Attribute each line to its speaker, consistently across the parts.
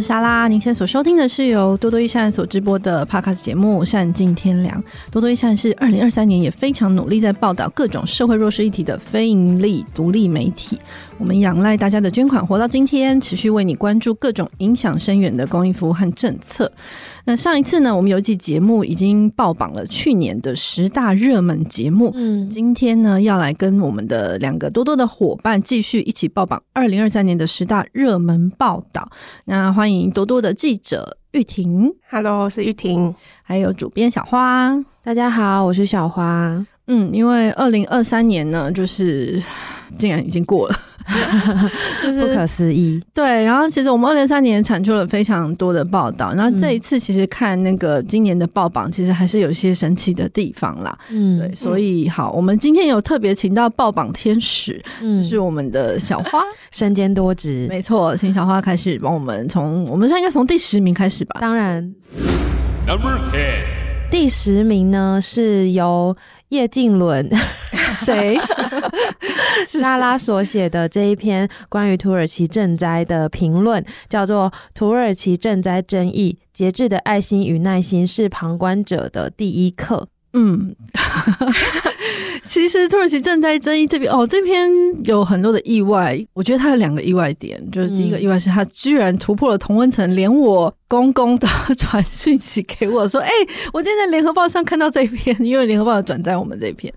Speaker 1: 嗨，我是莎拉。您现在所收听的是由多多益善所直播的 Podcast 节目《善尽天良》。多多益善是二零二三年也非常努力在报道各种社会弱势议题的非盈利独立媒体。我们仰赖大家的捐款活到今天，持续为你关注各种影响深远的公益服务和政策。那上一次呢，我们有一期节目已经爆榜了去年的十大热门节目。嗯，今天呢，要来跟我们的两个多多的伙伴继续一起爆榜二零二三年的十大热门报道。那欢迎多多的记者玉婷
Speaker 2: ，Hello，我是玉婷，
Speaker 1: 还有主编小花，
Speaker 3: 大家好，我是小花。
Speaker 1: 嗯，因为二零二三年呢，就是竟然已经过了。
Speaker 3: 就是不可思议，
Speaker 1: 对。然后其实我们二零二三年产出了非常多的报道，然后这一次其实看那个今年的报榜，其实还是有一些神奇的地方啦。嗯，对。所以好，我们今天有特别请到报榜天使，嗯，就是我们的小花，
Speaker 3: 身兼多职，
Speaker 1: 没错。请小花开始帮我们从，我们现在应该从第十名开始吧？
Speaker 3: 当然，Number Ten，第十名呢是由。叶静伦，谁？莎拉所写的这一篇关于土耳其赈灾的评论，叫做《土耳其赈灾争议：节制的爱心与耐心是旁观者的第一课》。嗯。
Speaker 1: 其实土耳其赈灾争议这边哦，这篇有很多的意外。我觉得它有两个意外点，就是第一个意外是它居然突破了同温层，连我公公都传讯息给我说：“哎、欸，我今天在联合报上看到这一篇，因为联合报有转载我们这篇。”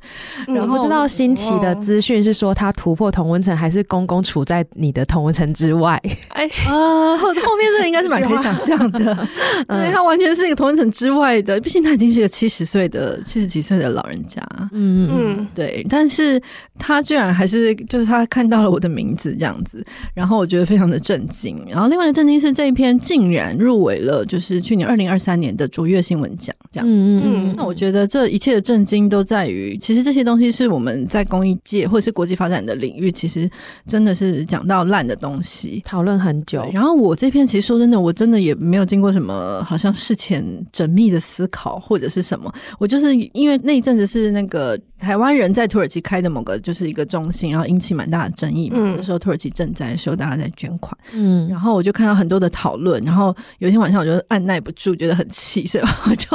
Speaker 3: 然后不知道新奇的资讯是说他突破同温层，还是公公处在你的同温层之外？哎
Speaker 1: 啊，后后面这个应该是蛮可以想象的，对，他完全是一个同温层之外的，毕竟他已经是个七十岁的七十几岁的老人家。嗯嗯。嗯，对，但是他居然还是就是他看到了我的名字这样子，然后我觉得非常的震惊。然后另外的震惊是这一篇竟然入围了，就是去年二零二三年的卓越新闻奖这样。嗯嗯，那我觉得这一切的震惊都在于，其实这些东西是我们在公益界或者是国际发展的领域，其实真的是讲到烂的东西，
Speaker 3: 讨论很久。
Speaker 1: 然后我这篇其实说真的，我真的也没有经过什么好像事前缜密的思考或者是什么，我就是因为那一阵子是那个台湾。人在土耳其开的某个就是一个中心，然后引起蛮大的争议嘛。那时候土耳其赈灾的时候，大家在捐款，嗯，然后我就看到很多的讨论，然后有一天晚上我就按捺不住，觉得很气，所以我 就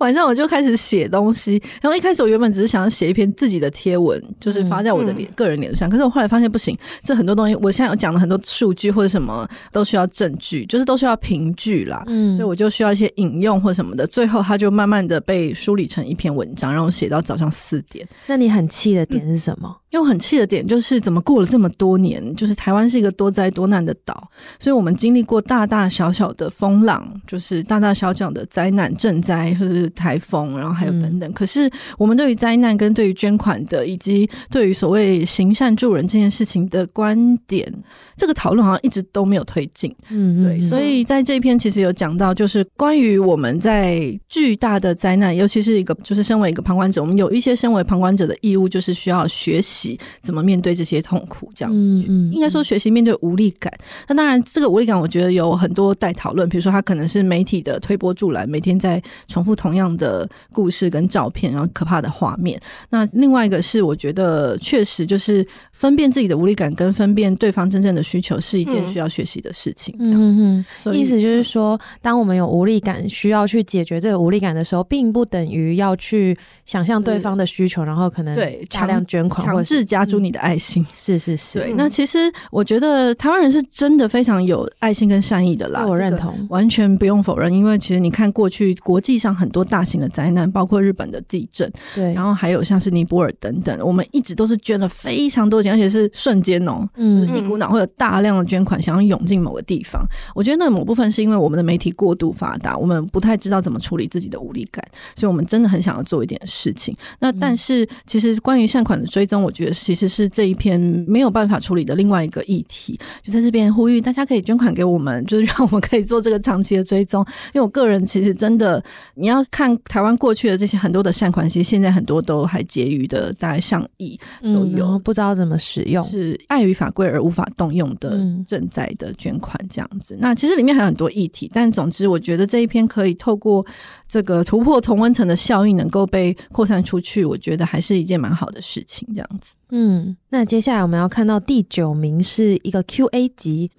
Speaker 1: 晚上我就开始写东西。然后一开始我原本只是想要写一篇自己的贴文，就是发在我的脸个人脸上，可是我后来发现不行，这很多东西我现在有讲了很多数据或者什么都需要证据，就是都需要凭据啦，嗯，所以我就需要一些引用或什么的。最后它就慢慢的被梳理成一篇文章，然后写到早上四点。
Speaker 3: 那你很气的点是什么？
Speaker 1: 因为我很气的点就是，怎么过了这么多年，就是台湾是一个多灾多难的岛，所以我们经历过大大小小的风浪，就是大大小小的灾难、赈灾或者是台风，然后还有等等。嗯、可是我们对于灾难、跟对于捐款的，以及对于所谓行善助人这件事情的观点，这个讨论好像一直都没有推进。嗯，对。所以在这一篇其实有讲到，就是关于我们在巨大的灾难，尤其是一个就是身为一个旁观者，我们有一些身为旁观者的义务，就是需要学习。怎么面对这些痛苦？这样子，应该说学习面对无力感。那当然，这个无力感，我觉得有很多待讨论。比如说，它可能是媒体的推波助澜，每天在重复同样的故事跟照片，然后可怕的画面。那另外一个是，我觉得确实就是分辨自己的无力感跟分辨对方真正的需求是一件需要学习的事情。这样子，
Speaker 3: 嗯嗯，意思就是说，当我们有无力感，需要去解决这个无力感的时候，并不等于要去想象对方的需求，然后可能对大量捐款或者是。
Speaker 1: 是加诸你的爱心，
Speaker 3: 嗯、是是是。
Speaker 1: 对，那其实我觉得台湾人是真的非常有爱心跟善意的啦，
Speaker 3: 我认同，
Speaker 1: 完全不用否认。因为其实你看过去国际上很多大型的灾难，包括日本的地震，对，然后还有像是尼泊尔等等，我们一直都是捐了非常多钱，而且是瞬间哦、喔，嗯，就是、一股脑会有大量的捐款想要涌进某个地方。我觉得那某部分是因为我们的媒体过度发达，我们不太知道怎么处理自己的无力感，所以我们真的很想要做一点事情。那但是其实关于善款的追踪，我觉得其实是这一篇没有办法处理的另外一个议题，就在这边呼吁大家可以捐款给我们，就是让我们可以做这个长期的追踪。因为我个人其实真的，你要看台湾过去的这些很多的善款，其实现在很多都还结余的，大概上亿都有，
Speaker 3: 嗯、不知道怎么使用，
Speaker 1: 是碍于法规而无法动用的正在的捐款这样子。嗯、那其实里面还有很多议题，但总之我觉得这一篇可以透过这个突破同温层的效应，能够被扩散出去，我觉得还是一件蛮好的事情，这样子。
Speaker 3: 嗯，那接下来我们要看到第九名是一个 Q&A 级。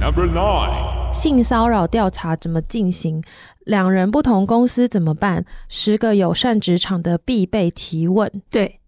Speaker 3: Number nine. 性骚扰调查怎么进行？两人不同公司怎么办？十个友善职场的必备提问。
Speaker 2: 对。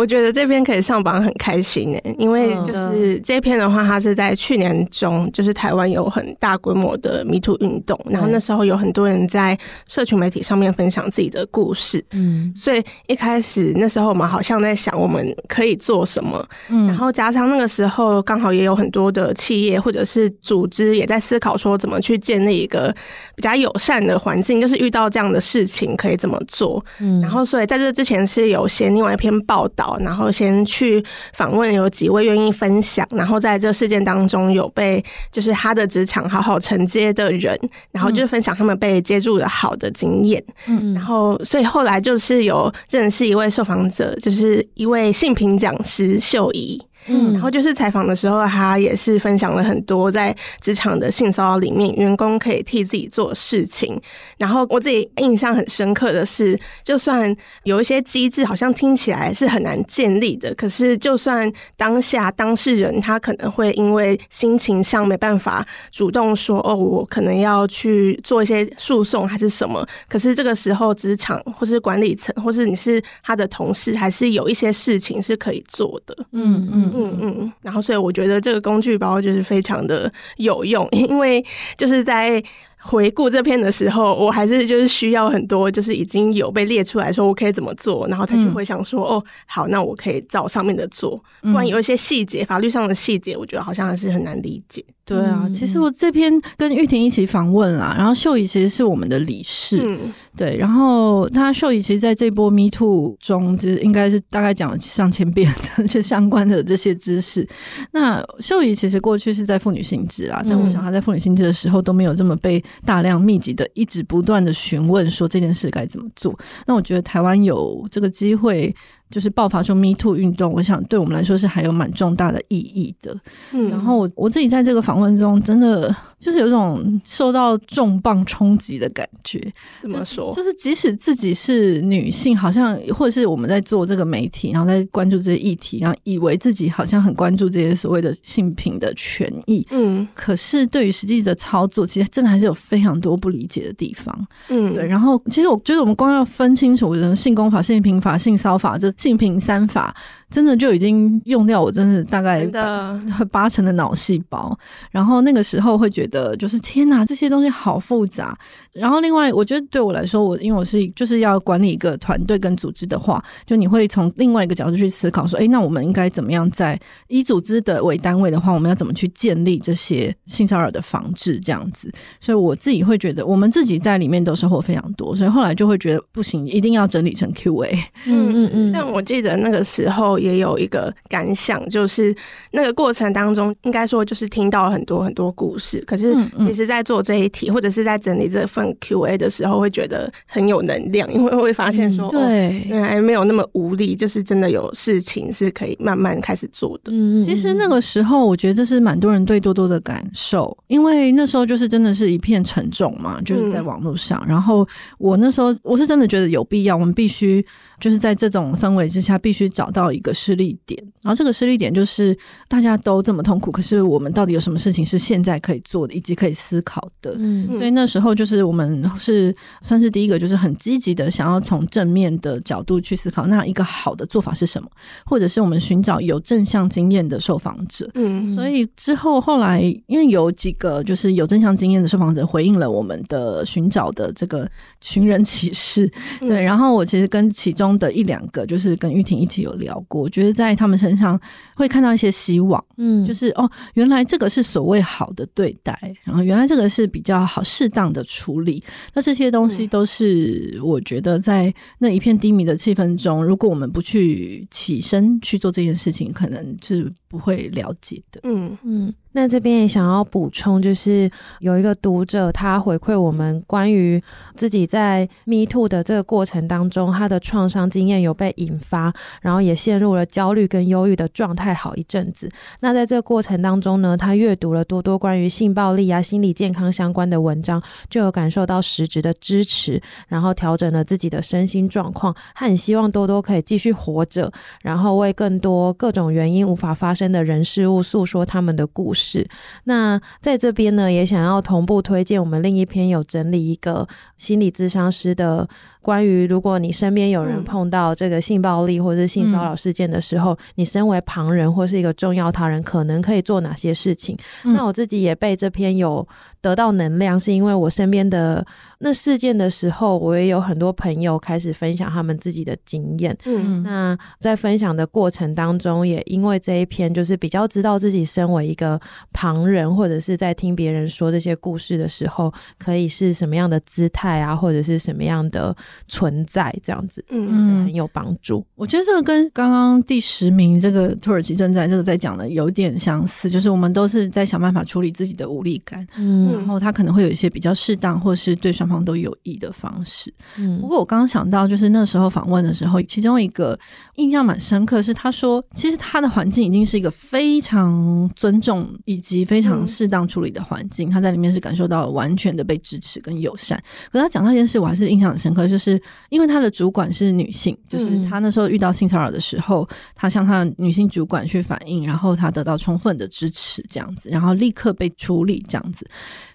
Speaker 2: 我觉得这篇可以上榜很开心诶，因为就是这篇的话，它是在去年中，就是台湾有很大规模的 Me Too 运动，然后那时候有很多人在社群媒体上面分享自己的故事，嗯，所以一开始那时候我们好像在想我们可以做什么，嗯，然后加上那个时候刚好也有很多的企业或者是组织也在思考说怎么去建立一个比较友善的环境，就是遇到这样的事情可以怎么做，嗯，然后所以在这之前是有写另外一篇报道。然后先去访问有几位愿意分享，然后在这事件当中有被就是他的职场好好承接的人，然后就分享他们被接住的好的经验。嗯，然后所以后来就是有认识一位受访者，就是一位性平讲师秀仪。嗯，然后就是采访的时候，他也是分享了很多在职场的性骚扰里面，员工可以替自己做事情。然后我自己印象很深刻的是，就算有一些机制好像听起来是很难建立的，可是就算当下当事人他可能会因为心情上没办法主动说哦，我可能要去做一些诉讼还是什么，可是这个时候职场或是管理层或是你是他的同事，还是有一些事情是可以做的。嗯嗯。嗯嗯嗯，然后所以我觉得这个工具包就是非常的有用，因为就是在。回顾这篇的时候，我还是就是需要很多，就是已经有被列出来说我可以怎么做，然后他就会想说，嗯、哦，好，那我可以照上面的做。不然有一些细节，法律上的细节，我觉得好像还是很难理解。
Speaker 1: 对啊，其实我这篇跟玉婷一起访问啦，然后秀仪其实是我们的理事，嗯、对，然后她秀仪其实在这波 Me Too 中，就是应该是大概讲了上千遍的 这相关的这些知识。那秀仪其实过去是在妇女新知啊，但我想她在妇女新知的时候都没有这么被。大量密集的，一直不断的询问说这件事该怎么做。那我觉得台湾有这个机会。就是爆发出 Me Too 运动，我想对我们来说是还有蛮重大的意义的。嗯，然后我我自己在这个访问中，真的就是有一种受到重磅冲击的感觉。
Speaker 2: 怎么说？
Speaker 1: 就是即使自己是女性，好像或者是我们在做这个媒体，然后在关注这些议题，然后以为自己好像很关注这些所谓的性平的权益。嗯，可是对于实际的操作，其实真的还是有非常多不理解的地方。嗯，对。然后其实我觉得我们光要分清楚什么性功法、性平法、性骚法这。性平三法真的就已经用掉我真的大概 八成的脑细胞，然后那个时候会觉得就是天哪，这些东西好复杂。然后另外，我觉得对我来说，我因为我是就是要管理一个团队跟组织的话，就你会从另外一个角度去思考，说，哎，那我们应该怎么样在以组织的为单位的话，我们要怎么去建立这些性骚扰的防治这样子？所以我自己会觉得，我们自己在里面都收获非常多，所以后来就会觉得不行，一定要整理成 QA。
Speaker 2: 嗯嗯嗯。但我记得那个时候也有一个感想，就是那个过程当中，应该说就是听到很多很多故事，可是其实在做这一题或者是在整理这份。Q&A 的时候会觉得很有能量，因为会发现说，对、哦，原来没有那么无力，就是真的有事情是可以慢慢开始做的。
Speaker 1: 嗯，其实那个时候，我觉得这是蛮多人对多多的感受，因为那时候就是真的是一片沉重嘛，就是在网络上。嗯、然后我那时候我是真的觉得有必要，我们必须。就是在这种氛围之下，必须找到一个失力点。然后这个失力点就是大家都这么痛苦，可是我们到底有什么事情是现在可以做的，以及可以思考的？嗯，所以那时候就是我们是算是第一个，就是很积极的想要从正面的角度去思考，那一个好的做法是什么？或者是我们寻找有正向经验的受访者。嗯，所以之后后来因为有几个就是有正向经验的受访者回应了我们的寻找的这个寻人启事，对，然后我其实跟其中。的一两个，就是跟玉婷一起有聊过，我觉得在他们身上会看到一些希望，嗯，就是哦，原来这个是所谓好的对待，然后原来这个是比较好适当的处理，那这些东西都是我觉得在那一片低迷的气氛中，如果我们不去起身去做这件事情，可能是不会了解的，嗯。嗯。
Speaker 3: 那这边也想要补充，就是有一个读者他回馈我们关于自己在 Me Too 的这个过程当中，他的创伤经验有被引发，然后也陷入了焦虑跟忧郁的状态好一阵子。那在这个过程当中呢，他阅读了多多关于性暴力啊、心理健康相关的文章，就有感受到实质的支持，然后调整了自己的身心状况，他很希望多多可以继续活着，然后为更多各种原因无法发生的人事物诉说他们的故事。是。那在这边呢，也想要同步推荐我们另一篇有整理一个心理咨商师的。关于如果你身边有人碰到这个性暴力或者是性骚扰事件的时候，嗯、你身为旁人或是一个重要他人，可能可以做哪些事情？嗯、那我自己也被这篇有得到能量，是因为我身边的那事件的时候，我也有很多朋友开始分享他们自己的经验。嗯，那在分享的过程当中，也因为这一篇，就是比较知道自己身为一个旁人，或者是在听别人说这些故事的时候，可以是什么样的姿态啊，或者是什么样的。存在这样子，嗯，很有帮助。
Speaker 1: 我觉得这个跟刚刚第十名这个土耳其正在这个在讲的有点相似，就是我们都是在想办法处理自己的无力感，嗯，然后他可能会有一些比较适当或是对双方都有益的方式。嗯，不过我刚刚想到，就是那时候访问的时候，其中一个印象蛮深刻是他说，其实他的环境已经是一个非常尊重以及非常适当处理的环境，他在里面是感受到完全的被支持跟友善。可是他讲到一件事，我还是印象很深刻，就是。因为他的主管是女性，就是他那时候遇到性骚扰的时候，他向他的女性主管去反映，然后他得到充分的支持，这样子，然后立刻被处理，这样子。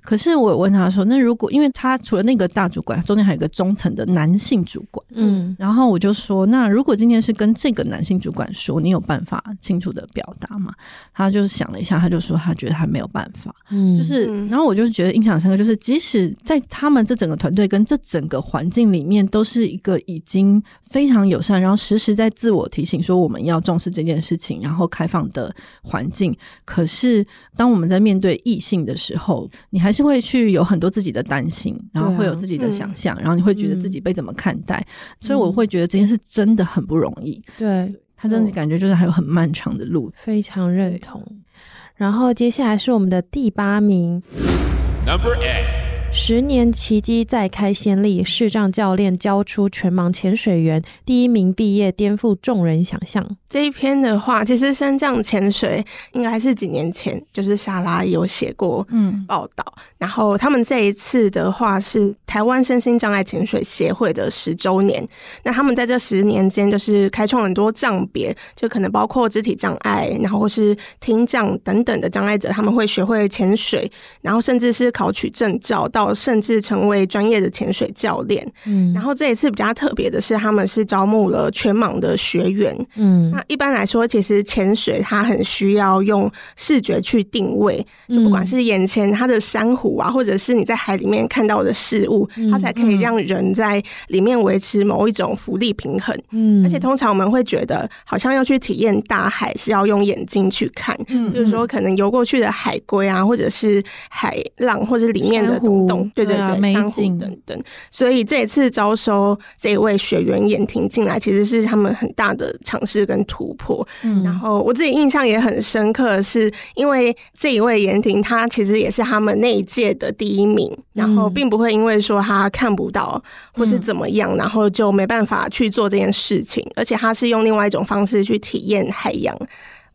Speaker 1: 可是我问他说：“那如果因为他除了那个大主管，中间还有一个中层的男性主管，嗯，然后我就说，那如果今天是跟这个男性主管说，你有办法清楚的表达吗？”他就是想了一下，他就说他觉得他没有办法，嗯，就是，然后我就觉得印象深刻，就是即使在他们这整个团队跟这整个环境里面，都是一个已经非常友善，然后时时在自我提醒说我们要重视这件事情，然后开放的环境。可是当我们在面对异性的时候，你还是会去有很多自己的担心，然后会有自己的想象，啊嗯、然后你会觉得自己被怎么看待，嗯、所以我会觉得这件事真的很不容易。
Speaker 3: 对，
Speaker 1: 他真的感觉就是还有很漫长的路，
Speaker 3: 非常认同。然后接下来是我们的第八名，Number Eight。十年奇迹再开先例，视障教练教出全盲潜水员，第一名毕业，颠覆众人想象。
Speaker 2: 这一篇的话，其实升降潜水应该是几年前，就是莎拉有写过嗯报道。嗯、然后他们这一次的话是台湾身心障碍潜水协会的十周年。那他们在这十年间，就是开创很多障别，就可能包括肢体障碍，然后是听障等等的障碍者，他们会学会潜水，然后甚至是考取证照到。甚至成为专业的潜水教练。嗯，然后这一次比较特别的是，他们是招募了全盲的学员。嗯，那一般来说，其实潜水它很需要用视觉去定位，就不管是眼前它的珊瑚啊，或者是你在海里面看到的事物，它才可以让人在里面维持某一种浮力平衡。嗯，而且通常我们会觉得，好像要去体验大海是要用眼睛去看，嗯，就是说可能游过去的海龟啊，或者是海浪，或者是里面的东东。对对对，珊瑚、啊、等等，所以这一次招收这一位学员妍婷进来，其实是他们很大的尝试跟突破。嗯，然后我自己印象也很深刻，是因为这一位妍婷，她其实也是他们那一届的第一名，嗯、然后并不会因为说她看不到或是怎么样，嗯、然后就没办法去做这件事情，而且她是用另外一种方式去体验海洋。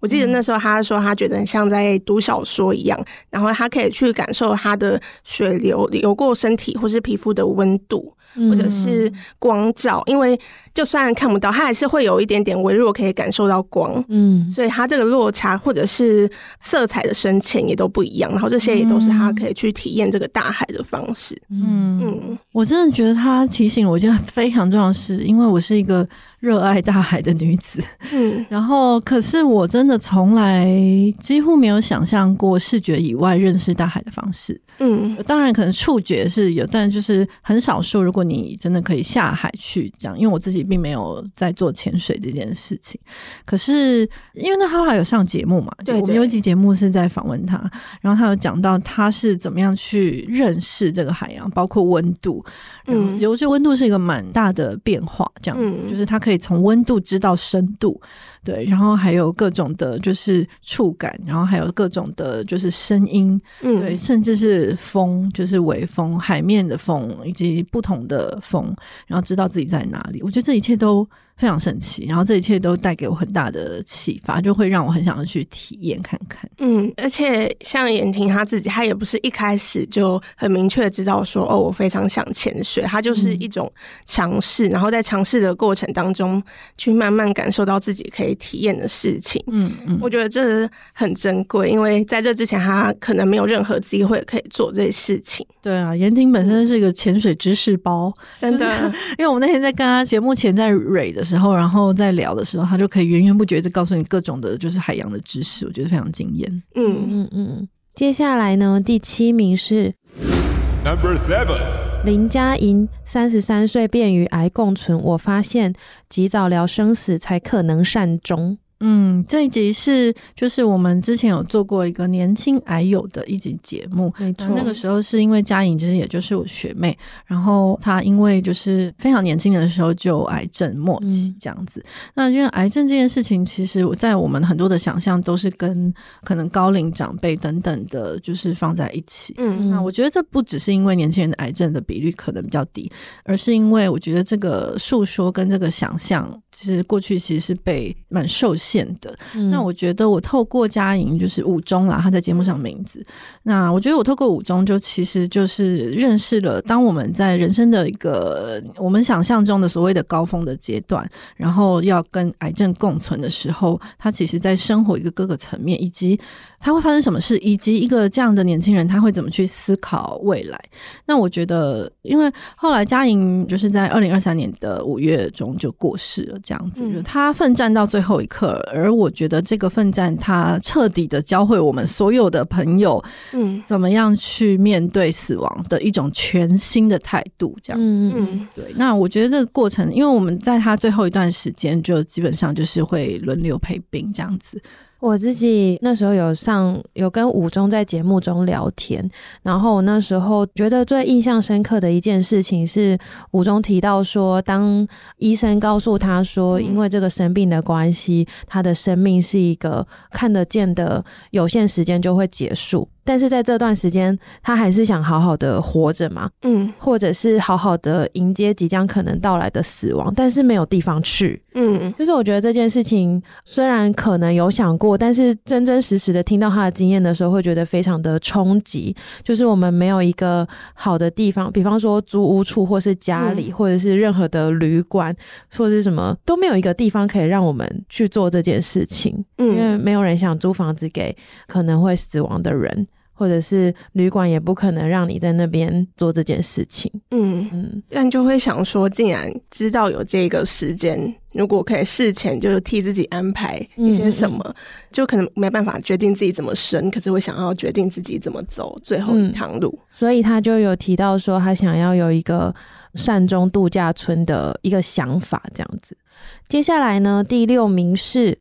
Speaker 2: 我记得那时候，他说他觉得很像在读小说一样，然后他可以去感受他的水流流过身体或是皮肤的温度。或者是光照，因为就算看不到，它还是会有一点点微弱，可以感受到光。嗯，所以它这个落差或者是色彩的深浅也都不一样。然后这些也都是他可以去体验这个大海的方式。嗯
Speaker 1: 嗯，我真的觉得他提醒了我一件非常重要的事，因为我是一个热爱大海的女子。嗯，然后可是我真的从来几乎没有想象过视觉以外认识大海的方式。嗯，当然可能触觉是有，但就是很少数。如果你真的可以下海去这样，因为我自己并没有在做潜水这件事情。可是因为那他后来有上节目嘛，对，对，我们有一集节目是在访问他，然后他有讲到他是怎么样去认识这个海洋，包括温度。嗯，尤其温度是一个蛮大的变化，这样子，嗯，就是他可以可以从温度知道深度。对，然后还有各种的，就是触感，然后还有各种的，就是声音，嗯，对，甚至是风，就是微风、海面的风，以及不同的风，然后知道自己在哪里。我觉得这一切都非常神奇，然后这一切都带给我很大的启发，就会让我很想要去体验看看。
Speaker 2: 嗯，而且像严婷她自己，她也不是一开始就很明确知道说，哦，我非常想潜水，她就是一种尝试，嗯、然后在尝试的过程当中，去慢慢感受到自己可以体验的事情。嗯嗯，我觉得这很珍贵，因为在这之前，他可能没有任何机会可以做这些事情。
Speaker 1: 对啊，妍婷本身是一个潜水知识包，
Speaker 2: 真的，
Speaker 1: 因为我们那天在跟他节目前在蕊的时候，然后在聊的时候，他就可以源源不绝的告诉你各种的，就是海洋的知识，我觉得非常惊艳。
Speaker 3: 嗯嗯嗯。接下来呢，第七名是 Number Seven，林嘉莹，三十三岁便与癌共存，我发现及早聊生死才可能善终。
Speaker 1: 嗯，这一集是就是我们之前有做过一个年轻癌友的一集节目，
Speaker 3: 没错。
Speaker 1: 那个时候是因为佳颖其实也就是我学妹，然后她因为就是非常年轻的时候就癌症末期这样子。嗯、那因为癌症这件事情，其实我在我们很多的想象都是跟可能高龄长辈等等的，就是放在一起。嗯，那我觉得这不只是因为年轻人的癌症的比率可能比较低，而是因为我觉得这个诉说跟这个想象，其实过去其实是被蛮受限。的，那我觉得我透过嘉莹就是五中啦，他在节目上名字。那我觉得我透过五中，就其实就是认识了，当我们在人生的一个我们想象中的所谓的高峰的阶段，然后要跟癌症共存的时候，他其实在生活一个各个层面，以及他会发生什么事，以及一个这样的年轻人他会怎么去思考未来。那我觉得，因为后来嘉莹就是在二零二三年的五月中就过世了，这样子，嗯、就他奋战到最后一刻。而我觉得这个奋战，它彻底的教会我们所有的朋友，嗯，怎么样去面对死亡的一种全新的态度，这样子。嗯嗯，对。那我觉得这个过程，因为我们在他最后一段时间，就基本上就是会轮流陪病这样子。
Speaker 3: 我自己那时候有上有跟武中在节目中聊天，然后我那时候觉得最印象深刻的一件事情是武中提到说，当医生告诉他说，因为这个生病的关系，他的生命是一个看得见的有限时间就会结束。但是在这段时间，他还是想好好的活着嘛，嗯，或者是好好的迎接即将可能到来的死亡，但是没有地方去，嗯，就是我觉得这件事情虽然可能有想过，但是真真实实的听到他的经验的时候，会觉得非常的冲击。就是我们没有一个好的地方，比方说租屋处，或是家里，或者是任何的旅馆，或者是什么都没有一个地方可以让我们去做这件事情，嗯，因为没有人想租房子给可能会死亡的人。或者是旅馆也不可能让你在那边做这件事情，嗯嗯，
Speaker 2: 但就会想说，竟然知道有这个时间，如果可以事前就替自己安排一些什么，嗯嗯，就可能没办法决定自己怎么生，可是会想要决定自己怎么走最后一趟路。嗯，
Speaker 3: 所以他就有提到说，他想要有一个善终度假村的一个想法，这样子。接下来呢，第六名是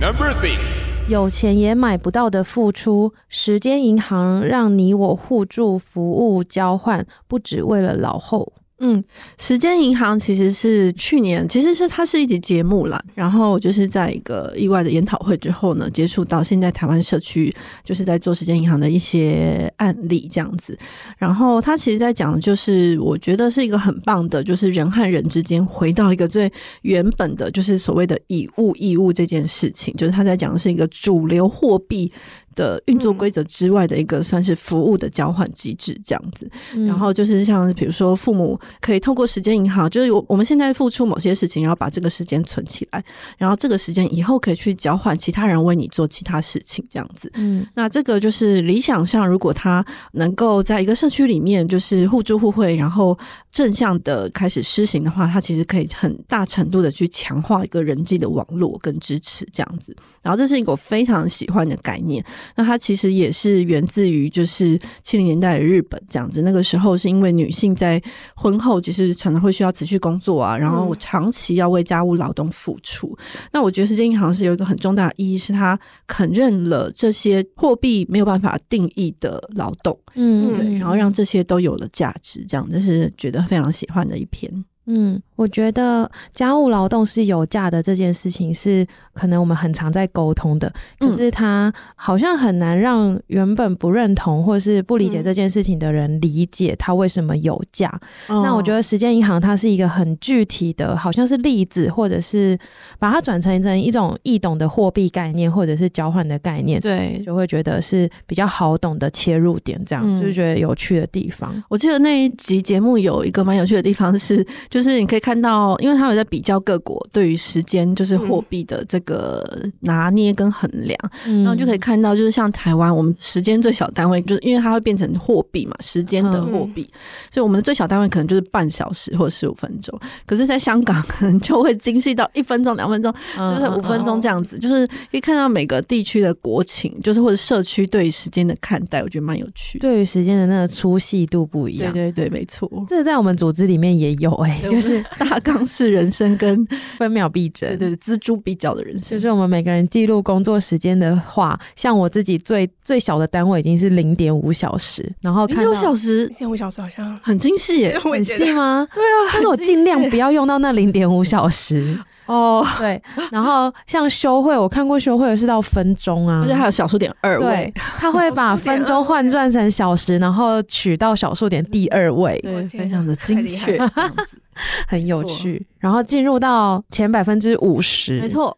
Speaker 3: Number Six。有钱也买不到的付出，时间银行让你我互助服务交换，不只为了老后。
Speaker 1: 嗯，时间银行其实是去年，其实是它是一集节目啦。然后就是在一个意外的研讨会之后呢，接触到现在台湾社区就是在做时间银行的一些案例这样子。然后他其实在讲的就是，我觉得是一个很棒的，就是人和人之间回到一个最原本的，就是所谓的以物易物这件事情。就是他在讲的是一个主流货币的运作规则之外的一个算是服务的交换机制这样子，嗯、然后就是像比如说父母可以透过时间银行，就是我我们现在付出某些事情，然后把这个时间存起来，然后这个时间以后可以去交换其他人为你做其他事情这样子。嗯，那这个就是理想上，如果他能够在一个社区里面就是互助互惠，然后正向的开始施行的话，它其实可以很大程度的去强化一个人际的网络跟支持这样子。然后这是一个我非常喜欢的概念。那它其实也是源自于就是七零年代的日本这样子，那个时候是因为女性在婚后其实常常会需要持续工作啊，然后长期要为家务劳动付出。嗯、那我觉得时间银行是有一个很重大的意义，是它肯认了这些货币没有办法定义的劳动，嗯，对，然后让这些都有了价值，这样这是觉得非常喜欢的一篇。
Speaker 3: 嗯，我觉得家务劳动是有价的这件事情是可能我们很常在沟通的，可是它好像很难让原本不认同或是不理解这件事情的人理解它为什么有价。嗯、那我觉得时间银行它是一个很具体的，好像是例子，或者是把它转成成一种易懂的货币概念，或者是交换的概念，对，就会觉得是比较好懂的切入点，这样、嗯、就是觉得有趣的地方。
Speaker 1: 我记得那一集节目有一个蛮有趣的地方是。就是你可以看到，因为他有在比较各国对于时间，就是货币的这个拿捏跟衡量，嗯、然后就可以看到，就是像台湾，我们时间最小单位，就是因为它会变成货币嘛，时间的货币，嗯、所以我们的最小单位可能就是半小时或者十五分钟。可是，在香港可能就会精细到一分钟、两分钟，就是五分钟这样子。就是可以看到每个地区的国情，就是或者社区对于时间的看待，我觉得蛮有趣。
Speaker 3: 对于时间的那个粗细度不一样。
Speaker 1: 对对对，没错。
Speaker 3: 这个在我们组织里面也有哎、欸。就是
Speaker 1: 大纲式人生跟
Speaker 3: 分秒必争，
Speaker 1: 对对，锱铢必较的人生。
Speaker 3: 就是我们每个人记录工作时间的话，像我自己最最小的单位已经是零点五小时，然后看
Speaker 1: 六小时，
Speaker 2: 零点五小时好像
Speaker 1: 很精细耶，
Speaker 3: 很细吗？
Speaker 1: 对啊，
Speaker 3: 但是我尽量不要用到那零点五小时。哦，对，然后像休会，我看过休会的是到分钟啊，
Speaker 1: 而且还有小数点二位，
Speaker 3: 他会 把分钟换算成小时，然后取到小数点第二位，
Speaker 1: 对，非常的精确，这样子
Speaker 3: 很有趣。然后进入到前百分之五十，
Speaker 1: 没错。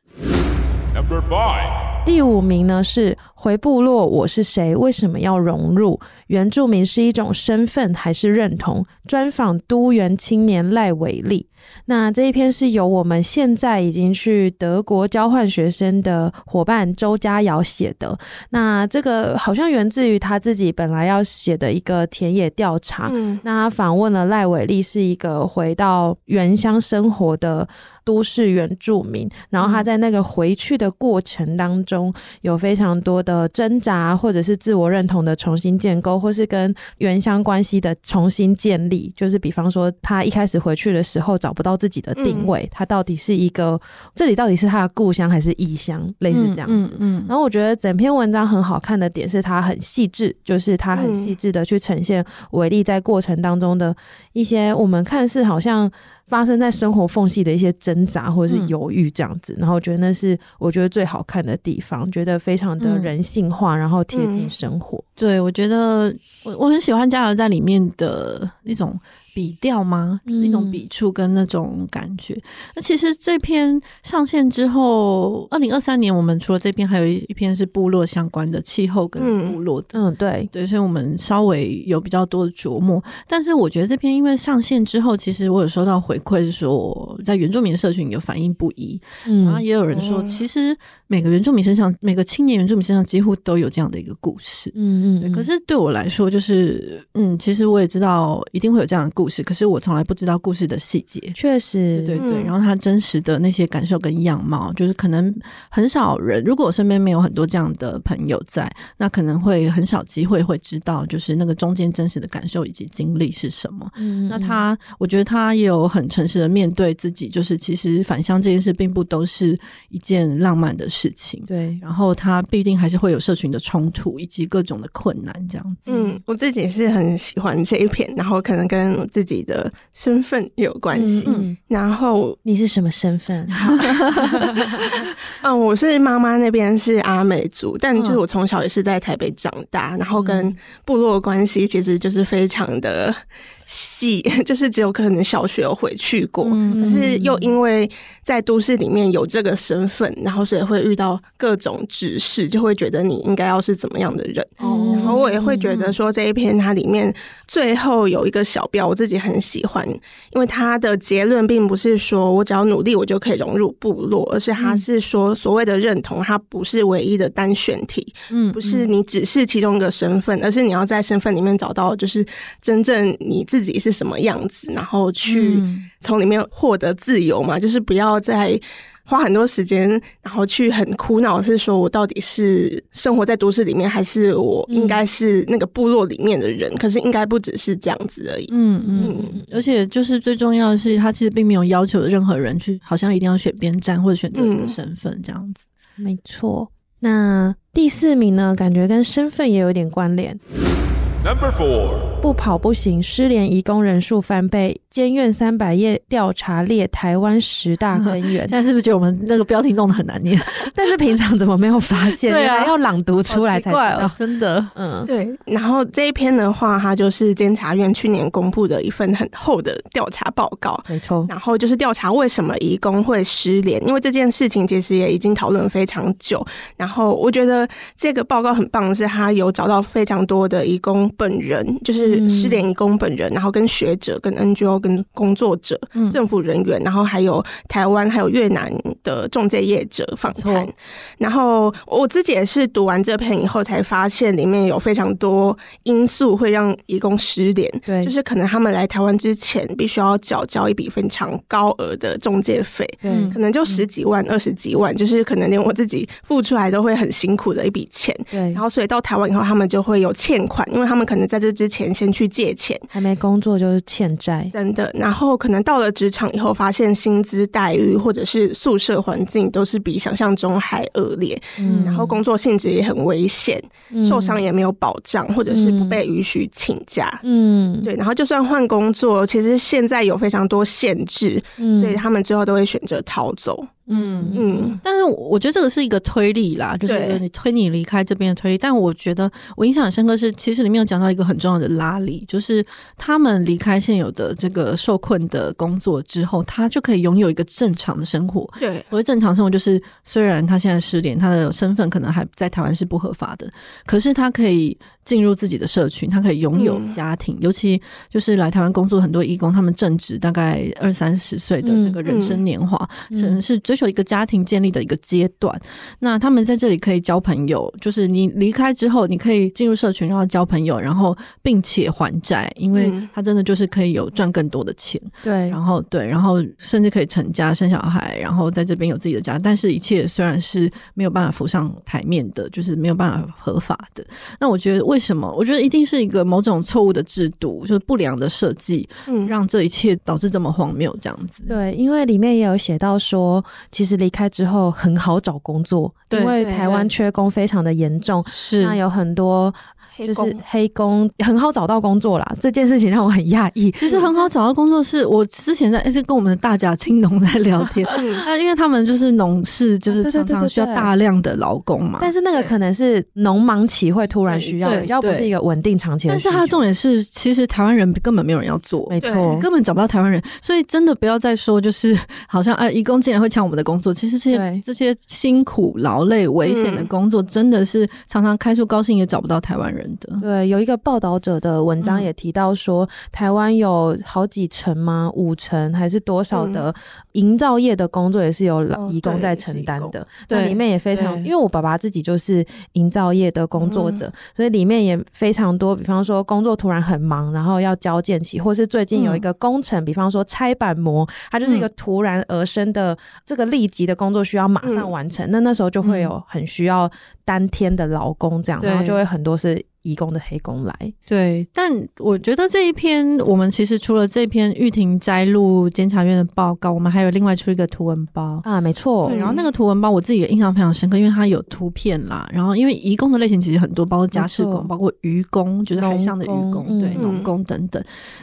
Speaker 4: Number five.
Speaker 3: 第五名呢是回部落，我是谁？为什么要融入？原住民是一种身份还是认同？专访都原青年赖伟立。那这一篇是由我们现在已经去德国交换学生的伙伴周佳瑶写的。那这个好像源自于他自己本来要写的一个田野调查。嗯，那他访问了赖伟立，是一个回到原乡生活的都市原住民。然后他在那个回去的过程当中，有非常多的挣扎，或者是自我认同的重新建构，或是跟原乡关系的重新建立。就是比方说，他一开始回去的时候找不到自己的定位，嗯、他到底是一个这里到底是他的故乡还是异乡，类似这样子。嗯然后我觉得整篇文章很好看的点是，他很细致，就是他很细致的去呈现伟立在过程当中的一些我们看似好像发生在生活缝隙的一些挣扎或者是犹豫这样子。然后我觉得那是我觉得最好看的地方，觉得非常的人性化，然后贴近生活。
Speaker 1: 嗯、对，我觉得我我很喜欢加油在里面的一种。笔调吗？就是一种笔触跟那种感觉。嗯、那其实这篇上线之后，二零二三年我们除了这篇，还有一篇是部落相关的气候跟部落的。
Speaker 3: 嗯，对
Speaker 1: 对，所以我们稍微有比较多的琢磨。但是我觉得这篇因为上线之后，其实我有收到回馈，是说在原住民社群有反应不一。嗯，然后也有人说，其实每个原住民身上，每个青年原住民身上几乎都有这样的一个故事。嗯嗯，可是对我来说，就是嗯，其实我也知道一定会有这样的故事。故事，可是我从来不知道故事的细节，
Speaker 3: 确实，
Speaker 1: 对对对。然后他真实的那些感受跟样貌，就是可能很少人。如果我身边没有很多这样的朋友在，那可能会很少机会会知道，就是那个中间真实的感受以及经历是什么。嗯，那他，我觉得他也有很诚实的面对自己，就是其实返乡这件事并不都是一件浪漫的事情。
Speaker 3: 对，
Speaker 1: 然后他必定还是会有社群的冲突以及各种的困难这样子。
Speaker 2: 嗯，我自己是很喜欢这一篇，然后可能跟。自己的身份有关系，嗯，然后
Speaker 3: 你是什么身份？
Speaker 2: 嗯，我是妈妈那边是阿美族，但就是我从小也是在台北长大，然后跟部落关系其实就是非常的。细 就是只有可能小学有回去过，嗯、可是又因为在都市里面有这个身份，然后所以会遇到各种指示，就会觉得你应该要是怎么样的人。嗯、然后我也会觉得说这一篇它里面最后有一个小标，我自己很喜欢，因为它的结论并不是说我只要努力我就可以融入部落，而是它是说所谓的认同，它不是唯一的单选题，嗯，不是你只是其中一个身份，而是你要在身份里面找到就是真正你自。自己是什么样子，然后去从里面获得自由嘛？嗯、就是不要再花很多时间，然后去很苦恼，是说我到底是生活在都市里面，还是我应该是那个部落里面的人？嗯、可是应该不只是这样子而已。嗯嗯，
Speaker 1: 嗯而且就是最重要的是，他其实并没有要求任何人去，好像一定要选边站或者选择一个身份这样子。
Speaker 3: 嗯、没错。那第四名呢？感觉跟身份也有点关联。Number four。不跑不行，失联移工人数翻倍，监院三百页调查列台湾十大根源。
Speaker 1: 现在是不是觉得我们那个标题弄得很难念？
Speaker 3: 但是平常怎么没有发现？对啊，要朗读出来才知道。
Speaker 1: 哦、真的，
Speaker 2: 嗯，对。然后这一篇的话，它就是监察院去年公布的一份很厚的调查报告，
Speaker 3: 没错。
Speaker 2: 然后就是调查为什么移工会失联，因为这件事情其实也已经讨论非常久。然后我觉得这个报告很棒的是，他有找到非常多的移工本人，就是失联移工本人，嗯、然后跟学者、跟 NGO、跟工作者、嗯、政府人员，然后还有台湾还有越南的中介业者访谈。然后我自己也是读完这篇以后，才发现里面有非常多因素会让移工失联。
Speaker 3: 对，
Speaker 2: 就是可能他们来台湾之前，必须要缴交一笔非常高额的中介费，
Speaker 3: 嗯，
Speaker 2: 可能就十几万、二十几万，就是可能连我自己付出来都会很辛苦的一笔钱。
Speaker 3: 对，
Speaker 2: 然后所以到台湾以后，他们就会有欠款，因为他们可能在这之前先去借钱，
Speaker 3: 还没工作就是欠债，
Speaker 2: 真的。然后可能到了职场以后，发现薪资待遇或者是宿舍环境都是比想象中还恶劣，嗯，然后工作性质也很危险，嗯，受伤也没有保障，或者是不被允许请假，
Speaker 3: 嗯，
Speaker 2: 对。然后就算换工作，其实现在有非常多限制，嗯，所以他们最后都会选择逃走。
Speaker 1: 嗯嗯，但是我觉得这个是一个推力啦，就是你推你离开这边的推力。但我觉得我印象很深刻是，其实里面有讲到一个很重要的拉力，就是他们离开现有的这个受困的工作之后，他就可以拥有一个正常的生活。
Speaker 2: 对，
Speaker 1: 所谓正常生活就是，虽然他现在失联，他的身份可能还在台湾是不合法的，可是他可以进入自己的社群，他可以拥有家庭。嗯、尤其就是来台湾工作很多义工，他们正值大概二三十岁的这个人生年华，可、嗯、能是追求一个家庭建立的一个阶段，那他们在这里可以交朋友，就是你离开之后，你可以进入社群，然后交朋友，然后并且还债，因为他真的就是可以有赚更多的钱，
Speaker 3: 对，
Speaker 1: 然后对，然后甚至可以成家生小孩，然后在这边有自己的家，但是一切虽然是没有办法浮上台面的，就是没有办法合法的。那我觉得为什么？我觉得一定是一个某种错误的制度，就是不良的设计，嗯，让这一切导致这么荒谬这样子。
Speaker 3: 对，因为里面也有写到说，其实。离开之后很好找工作，因为台湾缺工非常的严重，
Speaker 1: 是
Speaker 3: 那有很多。就是黑工很好找到工作啦，这件事情让我很讶异。
Speaker 1: 其实很好找到工作，是我之前在是跟我们的大甲青农在聊天，那因为他们就是农事，就是常常需要大量的劳工嘛。
Speaker 3: 但是那个可能是农忙期会突然需要，要不是一个稳定长期的。
Speaker 1: 但是它的重点是，其实台湾人根本没有人要做，
Speaker 3: 没错，
Speaker 1: 根本找不到台湾人。所以真的不要再说，就是 好像啊，义工竟然会抢我们的工作。其实这些这些辛苦、劳累、危险的工作，真的是常常开出高薪也找不到台湾人的。
Speaker 3: 对，有一个报道者的文章也提到说，嗯、台湾有好几成吗？五成还是多少的营造业的工作也是由老移工在承担的。哦、对，对里面也非常，因为我爸爸自己就是营造业的工作者，所以里面也非常多。比方说，工作突然很忙，然后要交件期，或是最近有一个工程，嗯、比方说拆板模，它就是一个突然而生的这个立即的工作，需要马上完成。嗯、那那时候就会有很需要当天的劳工，这样，然后就会很多是。移工的黑工来，
Speaker 1: 对，但我觉得这一篇我们其实除了这篇玉婷摘录监察院的报告，我们还有另外出一个图文包
Speaker 3: 啊，没错。
Speaker 1: 然后那个图文包我自己也印象非常深刻，因为它有图片啦。然后因为移工的类型其实很多，包括家事工，包括渔工，就是海上的渔工，对，农工等等。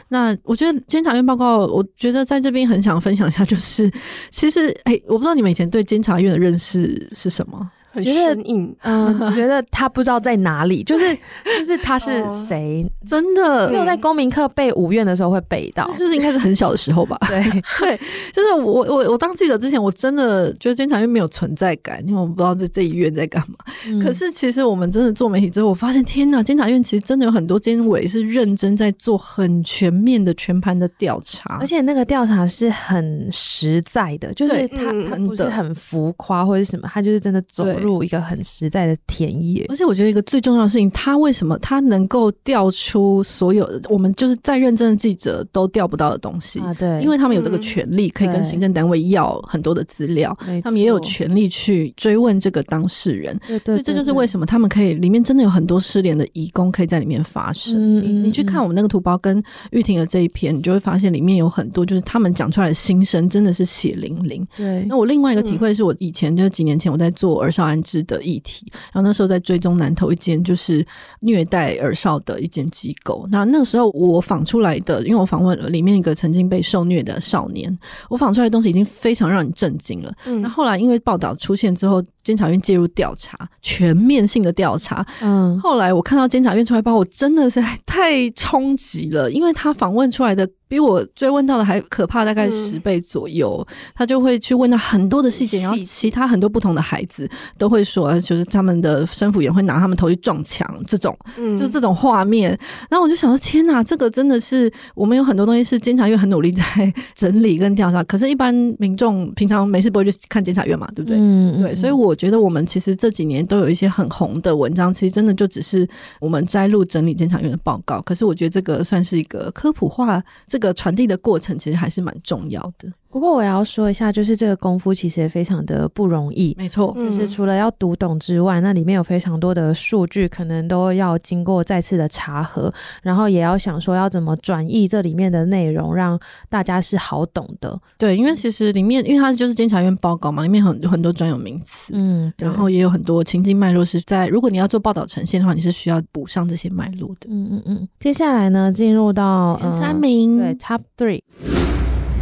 Speaker 1: 那我觉得监察院报告，我觉得在这边很想分享一下，就是其实哎、欸，我不知道你们以前对监察院的认识是什么。
Speaker 2: 很生硬，
Speaker 3: 嗯，我觉得他不知道在哪里，就是就是他是谁，
Speaker 1: 真的
Speaker 3: 只有在公民课背五院的时候会背到，
Speaker 1: 就是应该是很小的时候吧。
Speaker 3: 对
Speaker 1: 对，就是我我我当记者之前，我真的觉得监察院没有存在感，因为我不知道这这一院在干嘛。可是其实我们真的做媒体之后，我发现天呐，监察院其实真的有很多监委是认真在做很全面的全盘的调查，
Speaker 3: 而且那个调查是很实在的，就是他他不是很浮夸或者什么，他就是真的走。入一个很实在的田野，
Speaker 1: 而且我觉得一个最重要的事情，他为什么他能够调出所有我们就是再认真的记者都调不到的东西
Speaker 3: 啊？对，
Speaker 1: 因为他们有这个权利，可以跟行政单位要很多的资料，他们也有权利去追问这个当事人。
Speaker 3: 对对，
Speaker 1: 所以这就是为什么他们可以里面真的有很多失联的义工可以在里面发声。你你去看我们那个图包跟玉婷的这一篇，你就会发现里面有很多就是他们讲出来的心声，真的是血淋淋。
Speaker 3: 对，
Speaker 1: 那我另外一个体会是我以前就是几年前我在做儿少的议题。然后那时候在追踪南投一间就是虐待儿少的一间机构。那那个时候我访出来的，因为我访问了里面一个曾经被受虐的少年，我访出来的东西已经非常让人震惊了。嗯，那后来因为报道出现之后。监察院介入调查，全面性的调查。嗯，后来我看到监察院出来报，我真的是太冲击了，因为他访问出来的。比我追问到的还可怕，大概十倍左右。嗯、他就会去问到很多的细节，然后其他很多不同的孩子都会说，就是他们的生父也会拿他们头去撞墙，这种，嗯、就是这种画面。然后我就想说，天哪，这个真的是我们有很多东西是监察院很努力在 整理跟调查，可是，一般民众平常没事不会去看监察院嘛，对不对？嗯，对。所以我我觉得我们其实这几年都有一些很红的文章，其实真的就只是我们摘录整理监察院的报告。可是我觉得这个算是一个科普化。这个传递的过程其实还是蛮重要的。
Speaker 3: 不过我也要说一下，就是这个功夫其实也非常的不容易。
Speaker 1: 没错，
Speaker 3: 就是除了要读懂之外，那里面有非常多的数据，可能都要经过再次的查核，然后也要想说要怎么转译这里面的内容，让大家是好懂的。
Speaker 1: 对，因为其实里面，因为它就是监察院报告嘛，里面很很多专有名词，嗯，然后也有很多情境脉络是在，如果你要做报道呈现的话，你是需要补上这些脉络的。
Speaker 3: 嗯嗯嗯。接下来呢，进入到
Speaker 1: 前三名，
Speaker 3: 呃、对，Top Three。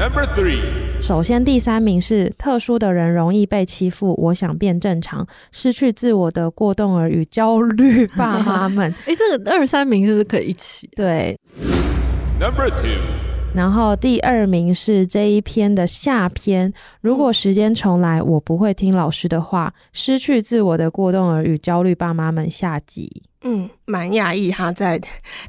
Speaker 4: Number three，
Speaker 3: 首先第三名是特殊的人容易被欺负，我想变正常，失去自我的过动儿与焦虑爸妈们。
Speaker 1: 哎、欸，这个二三名是不是可以一起？
Speaker 3: 对。
Speaker 4: Number two，
Speaker 3: 然后第二名是这一篇的下篇，如果时间重来，我不会听老师的话，失去自我的过动儿与焦虑爸妈们下集。
Speaker 2: 嗯，蛮讶异他在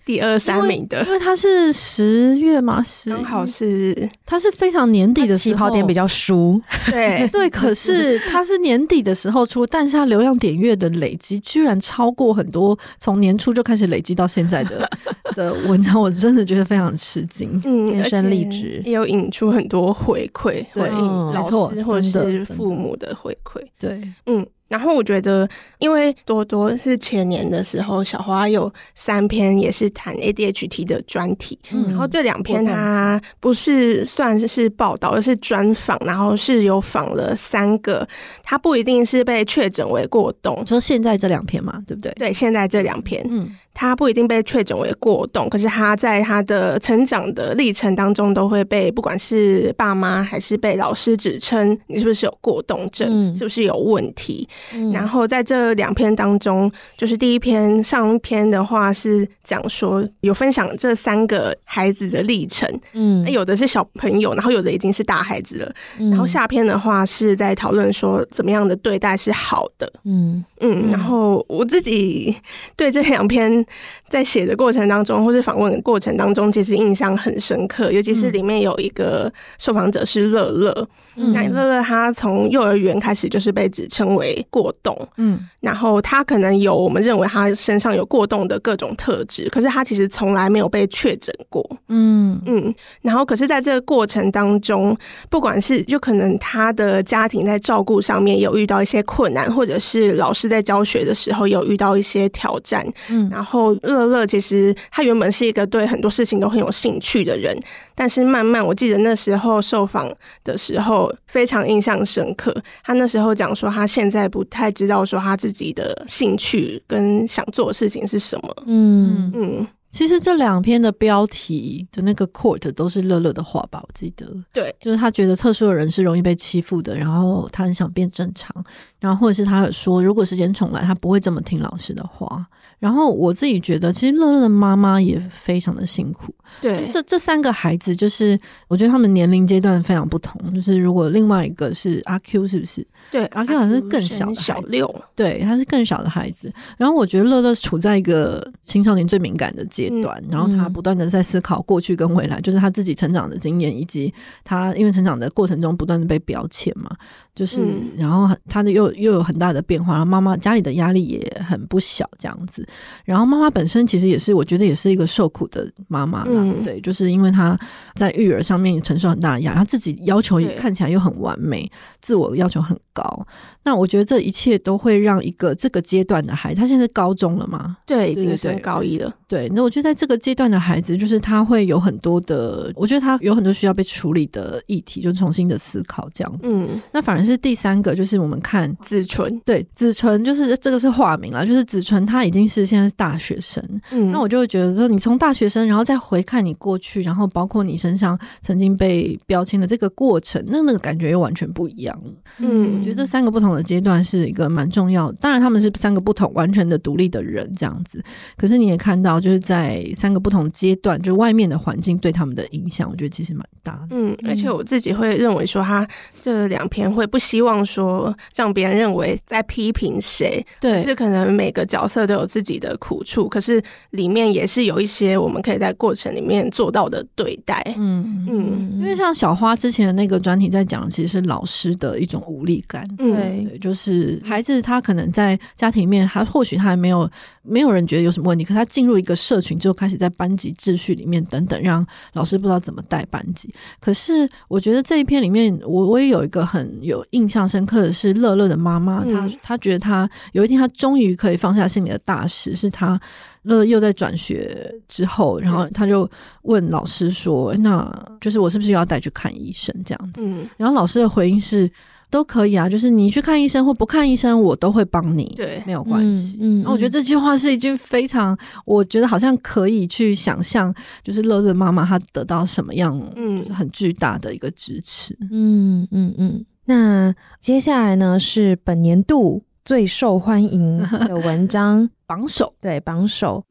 Speaker 2: 第二三名的，
Speaker 1: 因为他是十月嘛，十
Speaker 2: 刚好是
Speaker 1: 他是非常年底的时候，
Speaker 3: 起跑点比较熟，
Speaker 2: 对。
Speaker 1: 对。可是他是年底的时候出，但是他流量点阅的累积居然超过很多从年初就开始累积到现在的 的文章，我真的觉得非常吃惊，
Speaker 2: 嗯，
Speaker 3: 天生丽质，
Speaker 2: 也有引出很多回馈，
Speaker 1: 对，
Speaker 2: 老师或者是父母的回馈，
Speaker 1: 对，
Speaker 2: 嗯。然后我觉得，因为多多是前年的时候，小花有三篇也是谈 ADHD 的专题，嗯、然后这两篇它不是算是报道，而是专访，然后是有访了三个，它不一定是被确诊为过动，
Speaker 1: 说现在这两篇嘛，对不对？
Speaker 2: 对，现在这两篇，
Speaker 1: 嗯。
Speaker 2: 他不一定被确诊为过动，可是他在他的成长的历程当中，都会被不管是爸妈还是被老师指称你是不是有过动症，嗯、是不是有问题。嗯、然后在这两篇当中，就是第一篇上一篇的话是讲说有分享这三个孩子的历程，嗯，有的是小朋友，然后有的已经是大孩子了。嗯、然后下篇的话是在讨论说怎么样的对待是好的，嗯嗯。然后我自己对这两篇。在写的过程当中，或是访问的过程当中，其实印象很深刻，尤其是里面有一个受访者是乐乐。那乐乐他从幼儿园开始就是被指称为过动，嗯，然后他可能有我们认为他身上有过动的各种特质，可是他其实从来没有被确诊过，嗯。嗯，然后可是在这个过程当中，不管是就可能他的家庭在照顾上面有遇到一些困难，或者是老师在教学的时候有遇到一些挑战，嗯，然后乐乐其实他原本是一个对很多事情都很有兴趣的人，但是慢慢我记得那时候受访的时候。非常印象深刻，他那时候讲说，他现在不太知道说他自己的兴趣跟想做的事情是什么。嗯
Speaker 1: 嗯，其实这两篇的标题的那个 quote 都是乐乐的话吧？我记得，
Speaker 2: 对，
Speaker 1: 就是他觉得特殊的人是容易被欺负的，然后他很想变正常，然后或者是他有说，如果时间重来，他不会这么听老师的话。然后我自己觉得，其实乐乐的妈妈也非常的辛苦。
Speaker 2: 对，
Speaker 1: 这这三个孩子，就是我觉得他们年龄阶段非常不同。就是如果另外一个是阿 Q，是不是？
Speaker 2: 对，
Speaker 1: 阿 Q 好像是更小的
Speaker 2: 小六，
Speaker 1: 对，他是更小的孩子。然后我觉得乐乐处在一个青少年最敏感的阶段，嗯、然后他不断的在思考过去跟未来，嗯、就是他自己成长的经验，以及他因为成长的过程中不断的被标签嘛。就是，然后他的又又有很大的变化，然后妈妈家里的压力也很不小，这样子。然后妈妈本身其实也是，我觉得也是一个受苦的妈妈啦。嗯、对，就是因为她在育儿上面也承受很大的压力，她自己要求也看起来又很完美，自我要求很高。那我觉得这一切都会让一个这个阶段的孩子，他现在是高中了嘛？
Speaker 2: 对，已经升高一了。
Speaker 1: 对，那我觉得在这个阶段的孩子，就是他会有很多的，我觉得他有很多需要被处理的议题，就重新的思考这样子。嗯，那反而是第三个，就是我们看
Speaker 2: 子纯，
Speaker 1: 对，子纯就是这个是化名了，就是子纯他已经是现在是大学生，嗯，那我就会觉得说，你从大学生，然后再回看你过去，然后包括你身上曾经被标签的这个过程，那那个感觉又完全不一样。嗯，我觉得这三个不同的阶段是一个蛮重要的，当然他们是三个不同完全的独立的人这样子，可是你也看到就是在三个不同阶段，就外面的环境对他们的影响，我觉得其实蛮大的。
Speaker 2: 嗯，而且我自己会认为说，他这两篇会不希望说让别人认为在批评谁，对，是可能每个角色都有自己的苦处，可是里面也是有一些我们可以在过程里面做到的对待。嗯
Speaker 1: 嗯，因为像小花之前的那个专题在讲，其实是老师的一种无力感。对，对，就是孩子他可能在家庭里面，他或许他还没有没有人觉得有什么问题，可他进入一个社群之后，开始在班级秩序里面等等，让老师不知道怎么带班级。可是我觉得这一篇里面，我我也有一个很有印象深刻的是乐乐的妈妈，她她觉得她有一天她终于可以放下心里的大事，是他乐乐又在转学之后，然后他就问老师说：“那就是我是不是要带去看医生这样子？”然后老师的回应是。都可以啊，就是你去看医生或不看医生，我都会帮你，对，没有关系。嗯，那、嗯、我觉得这句话是一句非常，我觉得好像可以去想象，就是乐乐妈妈她得到什么样，嗯，就是很巨大的一个支持。
Speaker 3: 嗯嗯嗯。那接下来呢是本年度最受欢迎 的文章
Speaker 1: 榜首，
Speaker 3: 对，榜首。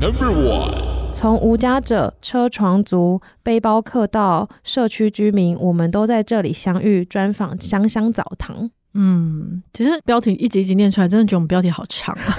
Speaker 4: Number one。
Speaker 3: 从无家者、车床族、背包客到社区居民，我们都在这里相遇。专访香香澡堂。
Speaker 1: 嗯，其实标题一集一集念出来，真的觉得我们标题好长啊。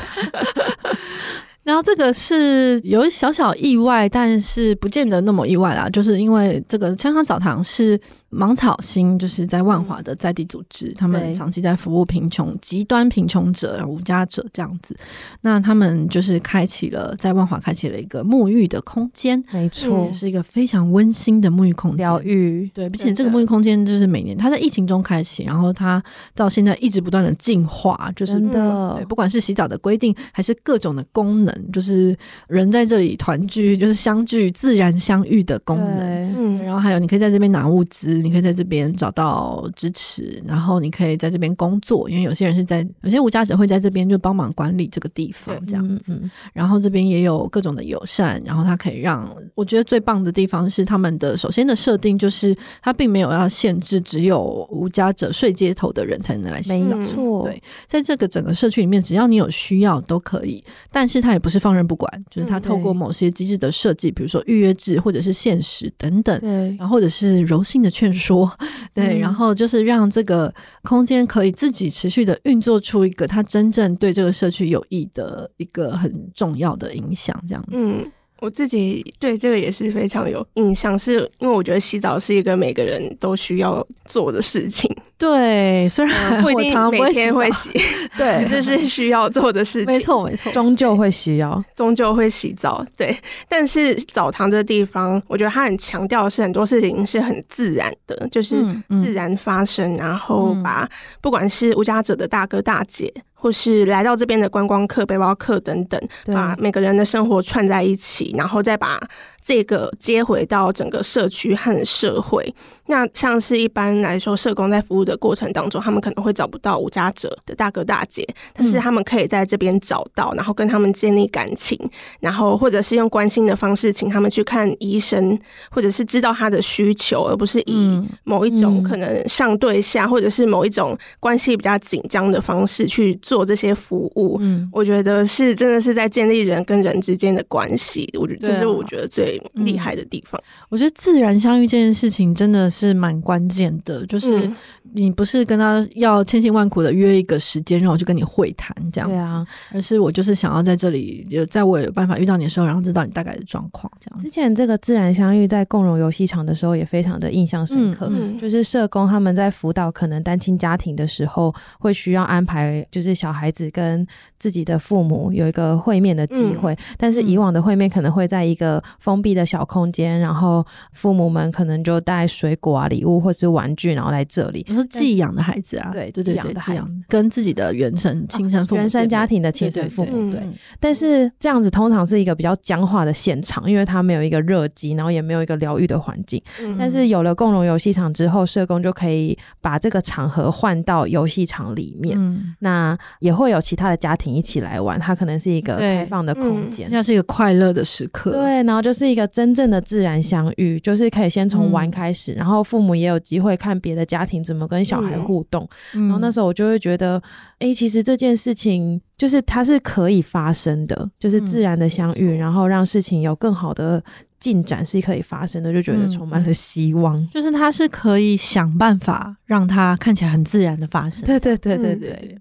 Speaker 1: 然后这个是有小小意外，但是不见得那么意外啦，就是因为这个香香澡堂是。芒草心就是在万华的在地组织，嗯、他们长期在服务贫穷、极端贫穷者、无家者这样子。那他们就是开启了在万华开启了一个沐浴的空间，
Speaker 3: 没错，
Speaker 1: 也是一个非常温馨的沐浴空间，
Speaker 3: 疗愈。
Speaker 1: 对，并且这个沐浴空间就是每年它在疫情中开启，然后它到现在一直不断的进化，就是
Speaker 3: 真的
Speaker 1: 对，不管是洗澡的规定，还是各种的功能，就是人在这里团聚，就是相聚、自然相遇的功能。嗯，然后还有你可以在这边拿物资。你可以在这边找到支持，然后你可以在这边工作，因为有些人是在有些无家者会在这边就帮忙管理这个地方这样子。然后这边也有各种的友善，然后它可以让我觉得最棒的地方是他们的首先的设定就是它并没有要限制只有无家者睡街头的人才能来洗澡，
Speaker 3: 没错。
Speaker 1: 对，在这个整个社区里面，只要你有需要都可以，但是它也不是放任不管，就是它透过某些机制的设计，比如说预约制或者是限时等等，对，然后或者是柔性的劝。说对，然后就是让这个空间可以自己持续的运作出一个它真正对这个社区有益的一个很重要的影响，这样子。
Speaker 2: 嗯。我自己对这个也是非常有印象，是因为我觉得洗澡是一个每个人都需要做的事情。
Speaker 1: 对，虽然不一定每天会 洗，
Speaker 2: 对，这是需要做的事情。
Speaker 1: 没错，没错，
Speaker 3: 终究会需要，
Speaker 2: 终究会洗澡。对，但是澡堂这个地方，我觉得它很强调的是很多事情是很自然的，就是自然发生，嗯嗯、然后把不管是无家者的大哥大姐。或是来到这边的观光客、背包客等等，把每个人的生活串在一起，然后再把这个接回到整个社区和社会。那像是一般来说，社工在服务的过程当中，他们可能会找不到无家者的大哥大姐，但是他们可以在这边找到，然后跟他们建立感情，然后或者是用关心的方式请他们去看医生，或者是知道他的需求，而不是以某一种可能上对下，或者是某一种关系比较紧张的方式去做这些服务。嗯，我觉得是真的是在建立人跟人之间的关系。我觉得这是我觉得最厉害的地方。
Speaker 1: 我觉得自然相遇这件事情真的是。是蛮关键的，就是你不是跟他要千辛万苦的约一个时间，让我去跟你会谈这样子，对啊，而是我就是想要在这里，就在我有办法遇到你的时候，然后知道你大概的状况这样。
Speaker 3: 之前这个自然相遇在共融游戏场的时候也非常的印象深刻，嗯嗯、就是社工他们在辅导可能单亲家庭的时候，会需要安排就是小孩子跟自己的父母有一个会面的机会，嗯、但是以往的会面可能会在一个封闭的小空间，然后父母们可能就带水果。啊，礼物或是玩具，然后来这里，
Speaker 1: 是寄养的孩子啊，
Speaker 3: 对对对，寄养的孩子
Speaker 1: 跟自己的原生亲生父母、
Speaker 3: 原生家庭的亲生父母，对。但是这样子通常是一个比较僵化的现场，因为他没有一个热机，然后也没有一个疗愈的环境。但是有了共融游戏场之后，社工就可以把这个场合换到游戏场里面，那也会有其他的家庭一起来玩，它可能是一个开放的空间，
Speaker 1: 像是一个快乐的时刻。
Speaker 3: 对，然后就是一个真正的自然相遇，就是可以先从玩开始，然后父母也有机会看别的家庭怎么跟小孩互动，然后那时候我就会觉得，哎，其实这件事情就是它是可以发生的，就是自然的相遇，然后让事情有更好的进展是可以发生的，就觉得充满了希望，
Speaker 1: 就是它是可以想办法让它看起来很自然的发生。
Speaker 3: 对对对对对，对。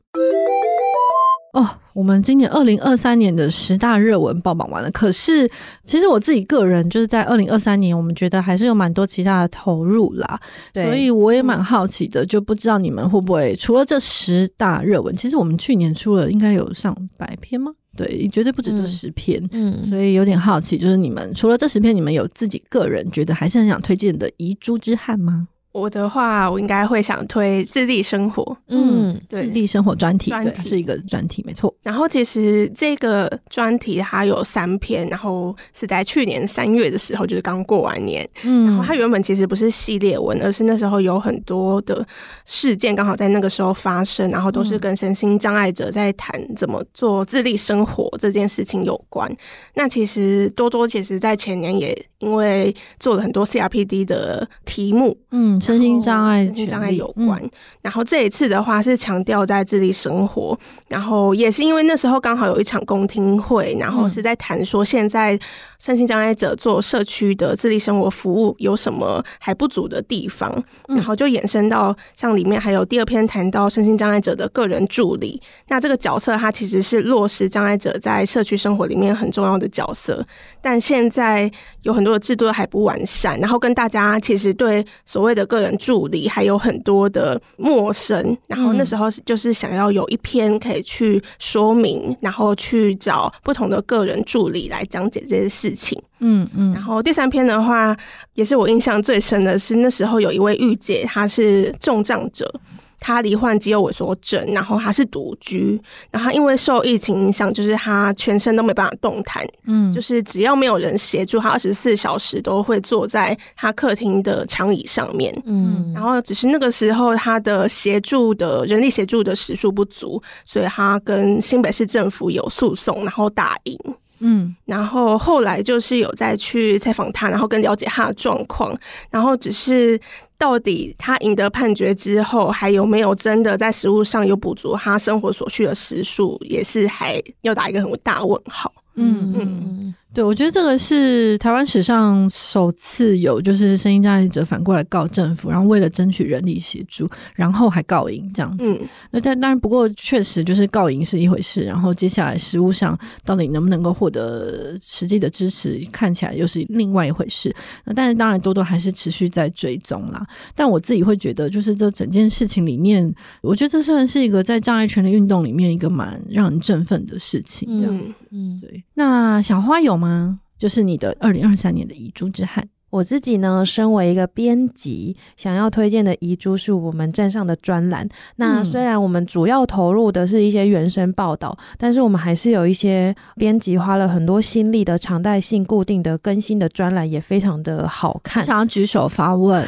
Speaker 1: 哦，我们今年二零二三年的十大热文爆榜完了。可是，其实我自己个人就是在二零二三年，我们觉得还是有蛮多其他的投入啦。所以我也蛮好奇的，就不知道你们会不会除了这十大热文，其实我们去年出了应该有上百篇吗？对，绝对不止这十篇。嗯，所以有点好奇，就是你们除了这十篇，你们有自己个人觉得还是很想推荐的遗珠之憾吗？
Speaker 2: 我的话，我应该会想推自立生活。
Speaker 1: 嗯，对，自立生活专题，对，是一个专题，没错。
Speaker 2: 然后其实这个专题它有三篇，然后是在去年三月的时候，就是刚过完年。嗯，然后它原本其实不是系列文，而是那时候有很多的事件刚好在那个时候发生，然后都是跟身心障碍者在谈怎么做自立生活这件事情有关。那其实多多其实在前年也因为做了很多 CRPD 的题目，
Speaker 1: 嗯。身心障碍、
Speaker 2: 身心障碍有关，嗯、然后这一次的话是强调在自立生活，然后也是因为那时候刚好有一场公听会，然后是在谈说现在身心障碍者做社区的自立生活服务有什么还不足的地方，然后就延伸到像里面还有第二篇谈到身心障碍者的个人助理，那这个角色它其实是落实障碍者在社区生活里面很重要的角色，但现在有很多的制度还不完善，然后跟大家其实对所谓的个人助理还有很多的陌生，然后那时候就是想要有一篇可以去说明，然后去找不同的个人助理来讲解这些事情。嗯嗯。然后第三篇的话，也是我印象最深的是那时候有一位御姐，她是重障者。他罹患肌肉萎缩症，然后他是独居，然后因为受疫情影响，就是他全身都没办法动弹，嗯，就是只要没有人协助，他二十四小时都会坐在他客厅的长椅上面，嗯，然后只是那个时候他的协助的人力协助的时数不足，所以他跟新北市政府有诉讼，然后打赢，嗯，然后后来就是有再去采访他，然后更了解他的状况，然后只是。到底他赢得判决之后，还有没有真的在食物上有补足他生活所需的食数，也是还要打一个很大问号。嗯嗯
Speaker 1: 嗯。对，我觉得这个是台湾史上首次有，就是声音障碍者反过来告政府，然后为了争取人力协助，然后还告赢这样子。嗯、那但当然，不过确实就是告赢是一回事，然后接下来实务上到底能不能够获得实际的支持，看起来又是另外一回事。那但是当然，多多还是持续在追踪啦。但我自己会觉得，就是这整件事情里面，我觉得这算是一个在障碍权的运动里面一个蛮让人振奋的事情，这样子。嗯，嗯对。那小花有吗？就是你的二零二三年的遗珠之憾。
Speaker 3: 我自己呢，身为一个编辑，想要推荐的遗珠是我们站上的专栏。那虽然我们主要投入的是一些原声报道，但是我们还是有一些编辑花了很多心力的常态性固定的更新的专栏，也非常的好看。
Speaker 1: 想要举手发问，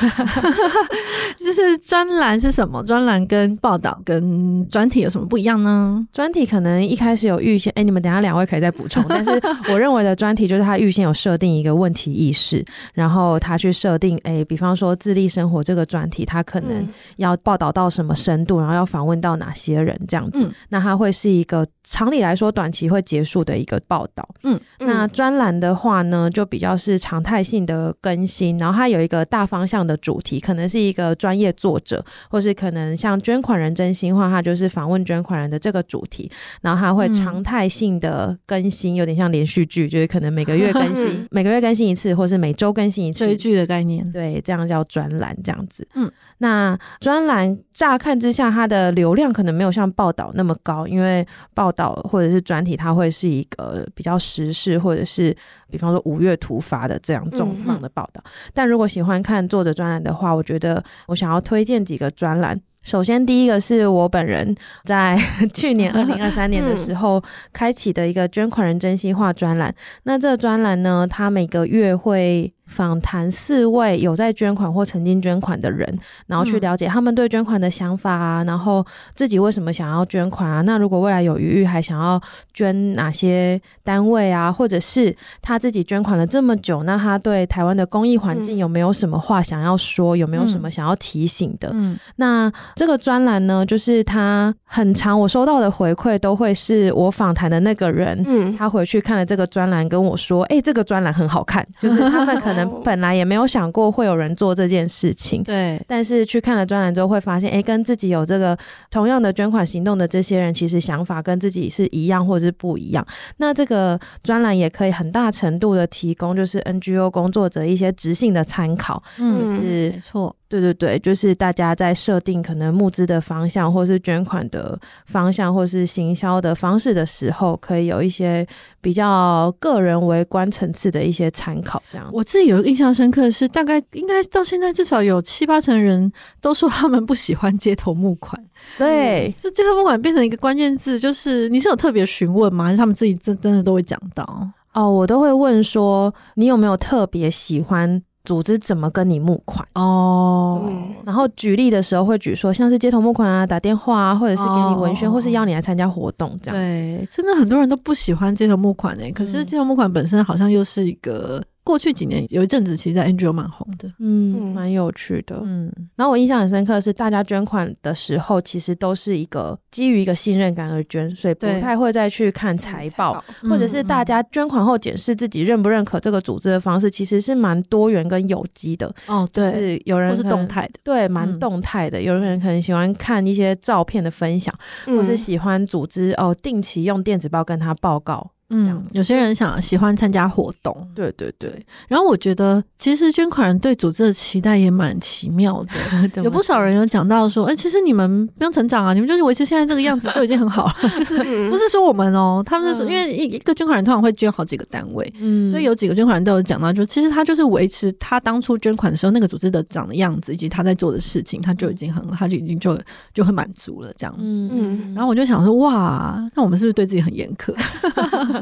Speaker 1: 就是专栏是什么？专栏跟报道跟专题有什么不一样呢？
Speaker 3: 专题可能一开始有预先，哎、欸，你们等下两位可以再补充。但是我认为的专题就是它预先有设定一个问题意识，然后。然后他去设定，诶，比方说自立生活这个专题，他可能要报道到什么深度，然后要访问到哪些人，这样子，嗯、那他会是一个常理来说短期会结束的一个报道。嗯，那专栏的话呢，就比较是常态性的更新，然后它有一个大方向的主题，可能是一个专业作者，或是可能像捐款人真心话，他就是访问捐款人的这个主题，然后他会常态性的更新，有点像连续剧，就是可能每个月更新，每个月更新一次，或是每周更新。
Speaker 1: 追剧的概念，
Speaker 3: 对，这样叫专栏这样子。
Speaker 1: 嗯，
Speaker 3: 那专栏乍看之下，它的流量可能没有像报道那么高，因为报道或者是专题，它会是一个比较时事，或者是比方说五月突发的这样重磅的报道。嗯嗯，但如果喜欢看作者专栏的话，我觉得我想要推荐几个专栏。首先，第一个是我本人在 去年二零二三年的时候开启的一个捐款人真心话专栏。那这个专栏呢，它每个月会访谈四位有在捐款或曾经捐款的人，然后去了解他们对捐款的想法啊，然后自己为什么想要捐款啊？那如果未来有余裕，还想要捐哪些单位啊？或者是他自己捐款了这么久，那他对台湾的公益环境有没有什么话想要说？有没有什么想要提醒的？嗯，那这个专栏呢，就是他很长，我收到的回馈都会是我访谈的那个人，嗯，他回去看了这个专栏，跟我说：“哎，这个专栏很好看。”就是他们可能。本来也没有想过会有人做这件事情，
Speaker 1: 对。
Speaker 3: 但是去看了专栏之后，会发现，哎，跟自己有这个同样的捐款行动的这些人，其实想法跟自己是一样，或者是不一样。那这个专栏也可以很大程度的提供，就是 NGO 工作者一些直性的参考，
Speaker 1: 嗯，
Speaker 3: 就是
Speaker 1: 没错。
Speaker 3: 对对对，就是大家在设定可能募资的方向，或是捐款的方向，或是行销的方式的时候，可以有一些比较个人微观层次的一些参考。这样，
Speaker 1: 我自己有印象深刻的是，大概应该到现在至少有七八成人都说他们不喜欢街头募款。
Speaker 3: 对，
Speaker 1: 是街头募款变成一个关键字，就是你是有特别询问吗？还是他们自己真真的都会讲到？
Speaker 3: 哦，我都会问说，你有没有特别喜欢？组织怎么跟你募款
Speaker 1: 哦？
Speaker 3: 然后举例的时候会举说，像是街头募款啊，打电话啊，或者是给你文宣，或是邀你来参加活动这样。
Speaker 1: 对，真的很多人都不喜欢街头募款诶、欸，可是街头募款本身好像又是一个。过去几年有一阵子，其实在 NGO 蛮红的，
Speaker 3: 嗯，蛮有趣的，嗯。然后我印象很深刻的是，大家捐款的时候，其实都是一个基于一个信任感而捐，所以不太会再去看财报，或者是大家捐款后检视自己认不认可这个组织的方式，其实是蛮多元跟有机的。
Speaker 1: 哦，对，
Speaker 3: 是有人
Speaker 1: 是动态的，
Speaker 3: 对，蛮动态的。有人可能喜欢看一些照片的分享，或是喜欢组织哦，定期用电子报跟他报告。
Speaker 1: 嗯，有些人想喜欢参加活动，
Speaker 3: 对对对。
Speaker 1: 然后我觉得，其实捐款人对组织的期待也蛮奇妙的。有不少人有讲到说，哎、欸，其实你们不用成长啊，你们就是维持现在这个样子就已经很好了。就是不是说我们哦、喔，他们是说，因为一一个捐款人通常会捐好几个单位，嗯，所以有几个捐款人都有讲到，就其实他就是维持他当初捐款的时候那个组织的长的样子，以及他在做的事情，他就已经很，他就已经就就很满足了这样子。嗯嗯。然后我就想说，哇，那我们是不是对自己很严苛？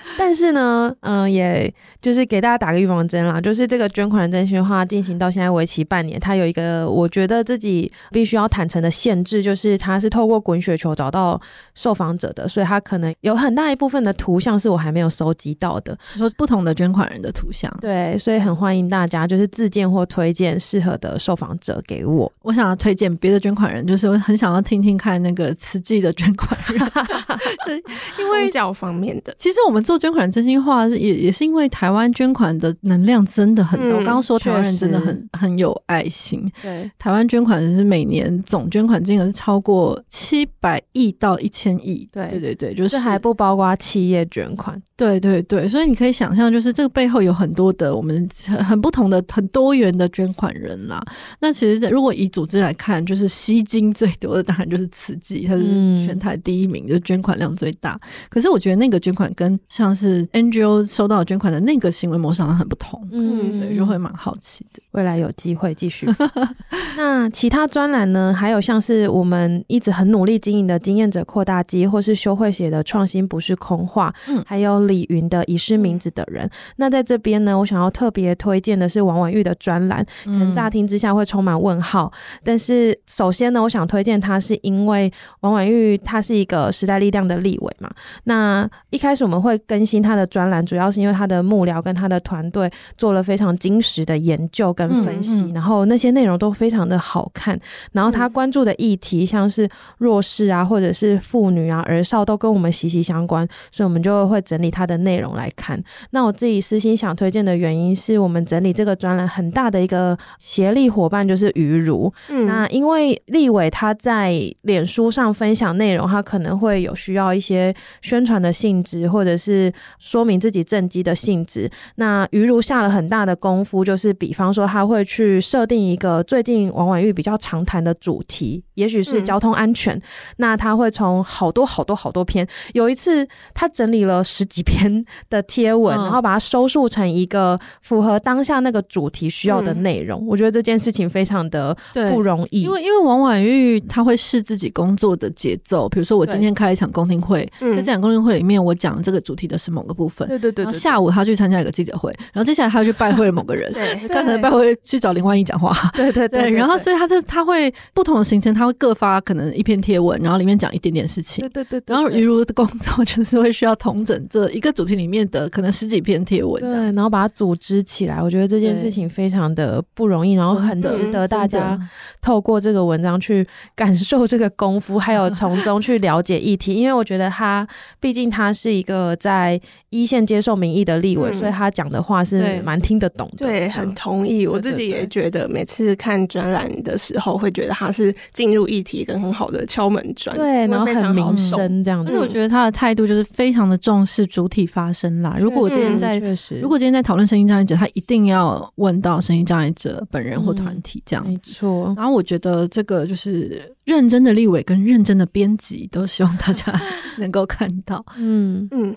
Speaker 3: 但是呢，嗯、呃，也就是给大家打个预防针啦，就是这个捐款人真心话进行到现在为期半年，它有一个我觉得自己必须要坦诚的限制，就是它是透过滚雪球找到受访者的，所以它可能有很大一部分的图像是我还没有收集到的，
Speaker 1: 说不同的捐款人的图像，
Speaker 3: 对，所以很欢迎大家就是自荐或推荐适合的受访者给我。
Speaker 1: 我想要推荐别的捐款人，就是我很想要听听看那个慈济的捐款人，
Speaker 2: 因为教方面的。
Speaker 1: 其实我们做捐款真心话，也也是因为台湾捐款的能量真的很多。我刚刚说台湾人真的很很有爱心。
Speaker 3: 对，
Speaker 1: 台湾捐款是每年总捐款金额是超过七百亿到一千亿。
Speaker 3: 对
Speaker 1: 对对对，就是
Speaker 3: 还不包括企业捐款。
Speaker 1: 对对对，所以你可以想象，就是这个背后有很多的我们 很不同的、很多元的捐款人啦。那其实，如果以组织来看，就是吸金最多的当然就是慈济，它是全台第一名，就是捐款量最大。可是我觉得那个捐款跟像是 NGO 收到捐款的那个行为模式好像很不同，嗯，对，就会蛮好奇的。
Speaker 3: 未来有机会继续。那其他专栏呢？还有像是我们一直很努力经营的经验者扩大机，或是修会写的创新不是空话，嗯，还有。李云的遗失名字的人，那在这边呢，我想要特别推荐的是王婉玉的专栏，可能乍听之下会充满问号，但是首先呢，我想推荐他是因为王婉玉他是一个时代力量的立委嘛，那一开始我们会更新他的专栏，主要是因为他的幕僚跟他的团队做了非常精实的研究跟分析，然后那些内容都非常的好看，然后他关注的议题像是弱势啊，或者是妇女啊、儿少都跟我们息息相关，所以我们就会整理他。的内容来看，那我自己私心想推荐的原因是我们整理这个专栏很大的一个协力伙伴就是于如，嗯，那因为立伟他在脸书上分享内容，他可能会有需要一些宣传的性质，或者是说明自己政绩的性质。那于如下了很大的功夫，就是比方说他会去设定一个最近王婉玉比较常谈的主题，也许是交通安全。嗯、那他会从好多好多好多篇，有一次他整理了十几篇的贴文，嗯、然后把它收束成一个符合当下那个主题需要的内容。嗯、我觉得这件事情非常的不容易，
Speaker 1: 因为因为王婉玉他会试自己工作的节奏，比如说我今天开了一场公听会，在这场公听会里面我讲这个主题的是某个部分，对对对，然后下午他去参加一个记者会，然后接下来他又去拜会了某个人，对，他可能拜会去找林万亿讲话，对对 对，然后所以他就他会不同的行程，他会各发可能一篇贴文，然后里面讲一点点事情，对对对，然后于如的工作就是会需要统整这一个主题里面的可能十几篇贴文，
Speaker 3: 对，然后把它组织起来，我觉得这件事情非常的不容易，然后很值得大家透过这个文章去感受这个功夫，还有从中去了解议题，因为我觉得他毕竟他是一个在一线接受民意的立委，嗯、所以他讲的话是蛮听得懂的。
Speaker 2: 对，很同意。我自己也觉得，每次看专栏的时候，会觉得他是进入议题一个很好的敲门砖。
Speaker 3: 对，然后很民生这样子。
Speaker 1: 但是我觉得他的态度就是非常的重视主体发声啦。如果我今天在，确实，如果今天在讨论声音障碍者，他一定要问到声音障碍者本人或团体这样子。嗯、没错。然后我觉得这个就是认真的立委跟认真的编辑，都希望大家 能够看到。嗯嗯。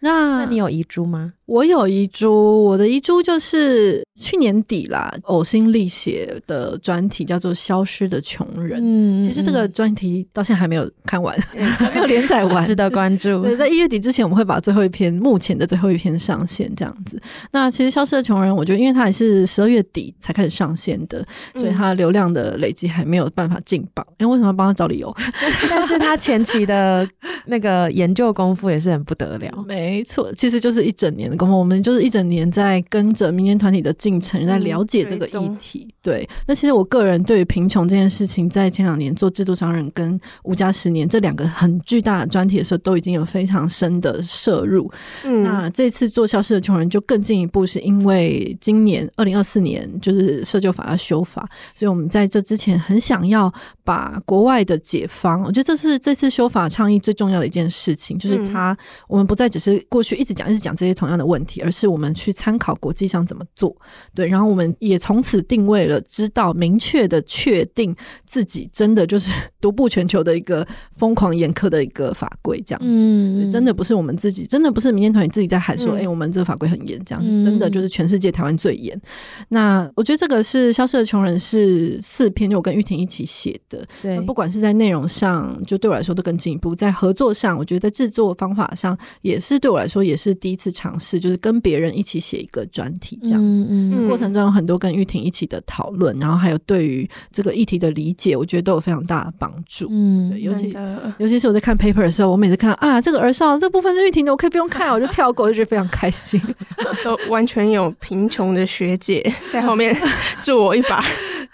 Speaker 3: 那那你有遗珠吗？
Speaker 1: 我有遗珠，我的遗珠就是去年底啦，呕心沥血的专题叫做《消失的穷人》。嗯，其实这个专题到现在还没有看完，嗯、还没有连载完，
Speaker 3: 值得关注。
Speaker 1: 对，在一月底之前，我们会把最后一篇，目前的最后一篇上线，这样子。那其实《消失的穷人》，我觉得因为它也是十二月底才开始上线的，所以它流量的累积还没有办法进榜。因为，为什么要帮他找理由？
Speaker 3: 但是他前期的那个研究功夫也是很不得了。
Speaker 1: 没错，其实就是一整年的。我们就是一整年在跟着民间团体的进程，在了解这个议题。嗯、对，那其实我个人对于贫穷这件事情，在前两年做制度商人跟无家十年这两个很巨大的专题的时候，都已经有非常深的摄入。嗯，那这次做消失的穷人就更进一步，是因为今年二零二四年就是社救法要修法，所以我们在这之前很想要把国外的解方，我觉得这是这次修法倡议最重要的一件事情，就是它、嗯、我们不再只是过去一直讲一直讲这些同样的问题，而是我们去参考国际上怎么做，对，然后我们也从此定位了，知道明确的确定自己真的就是独步全球的一个疯狂严苛的一个法规，这样子，嗯，真的不是我们自己，真的不是民间团体自己在喊说，哎、嗯欸，我们这个法规很严，这样子，真的就是全世界台湾最严。嗯、那我觉得这个是《消失的穷人》是四篇，就我跟玉婷一起写的，对，不管是在内容上，就对我来说都更进一步，在合作上，我觉得在制作方法上也是对我来说也是第一次尝试，就是跟。别人一起写一个专题，这样子，嗯嗯、过程中有很多跟玉婷一起的讨论，然后还有对于这个议题的理解，我觉得都有非常大的帮助。嗯，对，尤其尤其是我在看 paper 的时候，我每次看啊，这个儿少这部分是玉婷的，我可以不用看，我就跳过，就觉得非常开心。
Speaker 2: 都完全有贫穷的学姐在后面 助我一把。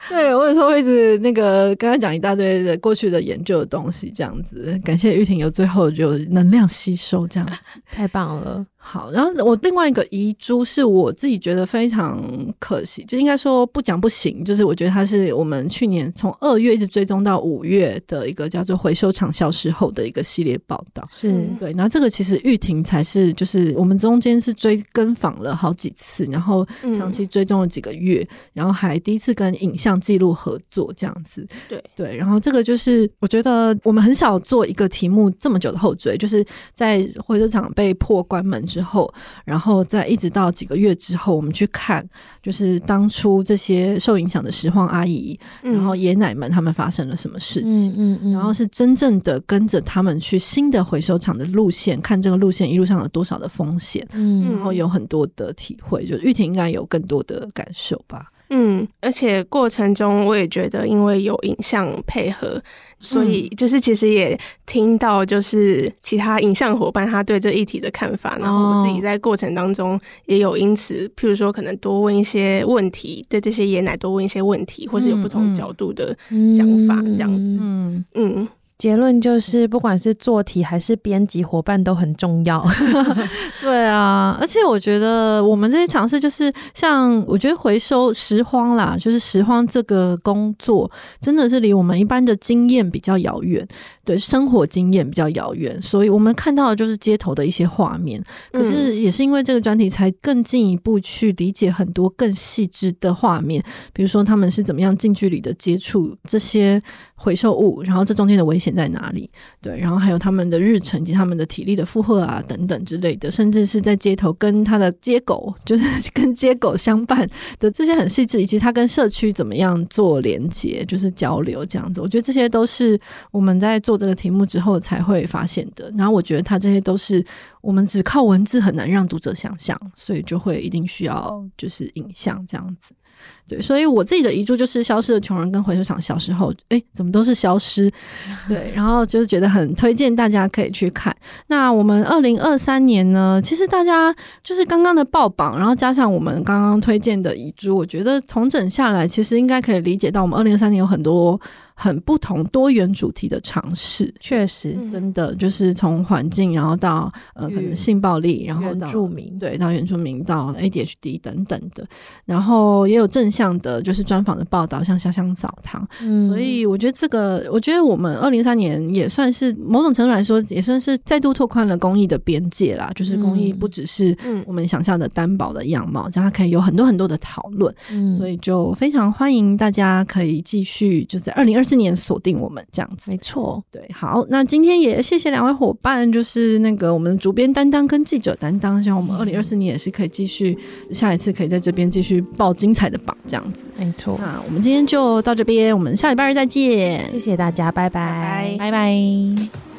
Speaker 1: 对，我有时候会一直那个刚刚讲一大堆的过去的研究的东西，这样子，感谢玉婷有最后有能量吸收，这样
Speaker 3: 太棒了。
Speaker 1: 好，然后我另外一个遗珠是我自己觉得非常可惜，就应该说不讲不行，就是我觉得它是我们去年从二月一直追踪到五月的一个叫做“回收厂消失后”的一个系列报道。是对，然后这个其实玉婷才是就是我们中间是追跟访了好几次，然后长期追踪了几个月，嗯、然后还第一次跟影像记录合作这样子。对对，然后这个就是我觉得我们很少做一个题目这么久的后追，就是在回收厂被迫关门。之后，然后再一直到几个月之后，我们去看，就是当初这些受影响的拾荒阿姨，嗯、然后爷奶们他们发生了什么事情，嗯嗯嗯、然后是真正的跟着他们去新的回收厂的路线，看这个路线一路上有多少的风险，嗯、然后有很多的体会，就玉婷应该有更多的感受吧。
Speaker 2: 嗯，而且过程中我也觉得，因为有影像配合，所以就是其实也听到就是其他影像伙伴他对这议题的看法，然后我自己在过程当中也有因此，譬如说可能多问一些问题，对这些爷奶多问一些问题，或是有不同角度的想法，这样子。嗯。嗯。
Speaker 3: 结论就是，不管是做题还是编辑伙伴都很重要。
Speaker 1: 对啊，而且我觉得我们这些尝试，就是像我觉得回收拾荒啦，就是拾荒这个工作，真的是离我们一般的经验比较遥远。对生活经验比较遥远，所以我们看到的就是街头的一些画面。可是也是因为这个专题，才更进一步去理解很多更细致的画面，比如说他们是怎么样近距离的接触这些回收物，然后这中间的危险在哪里？对，然后还有他们的日程以及他们的体力的负荷啊等等之类的，甚至是在街头跟他的街狗，就是跟街狗相伴的这些很细致，以及他跟社区怎么样做连接，就是交流这样子。我觉得这些都是我们在做。做这个题目之后才会发现的，然后我觉得他这些都是我们只靠文字很难让读者想象，所以就会一定需要就是影像这样子。对，所以我自己的遗嘱就是消失的穷人跟回收厂小时候，哎，怎么都是消失？对，然后就是觉得很推荐大家可以去看。那我们二零二三年呢，其实大家就是刚刚的爆榜，然后加上我们刚刚推荐的遗嘱，我觉得重整下来，其实应该可以理解到我们二零二三年有很多。很不同多元主题的尝试，
Speaker 3: 确实，
Speaker 1: 真的就是从环境，然后到呃可能性暴力，然后到
Speaker 3: 原住民，
Speaker 1: 对，到原住民，到 ADHD 等等的，然后也有正向的，就是专访的报道，像香香澡堂。嗯，所以我觉得这个，我觉得我们二零二三年也算是某种程度来说，也算是再度拓宽了公益的边界啦。就是公益不只是我们想象的单薄的样貌，这样它可以有很多很多的讨论。嗯，所以就非常欢迎大家可以继续，就在二零二。四年锁定我们这样子，
Speaker 3: 没错，
Speaker 1: 对，好，那今天也谢谢两位伙伴，就是那个我们的主编担当跟记者担当，希望我们二零二四年也是可以继续，下一次可以在这边继续报精彩的榜，这样子，
Speaker 3: 没错。
Speaker 1: 那我们今天就到这边，我们下礼拜日再见，
Speaker 3: 谢谢大家，拜拜，拜拜。拜拜。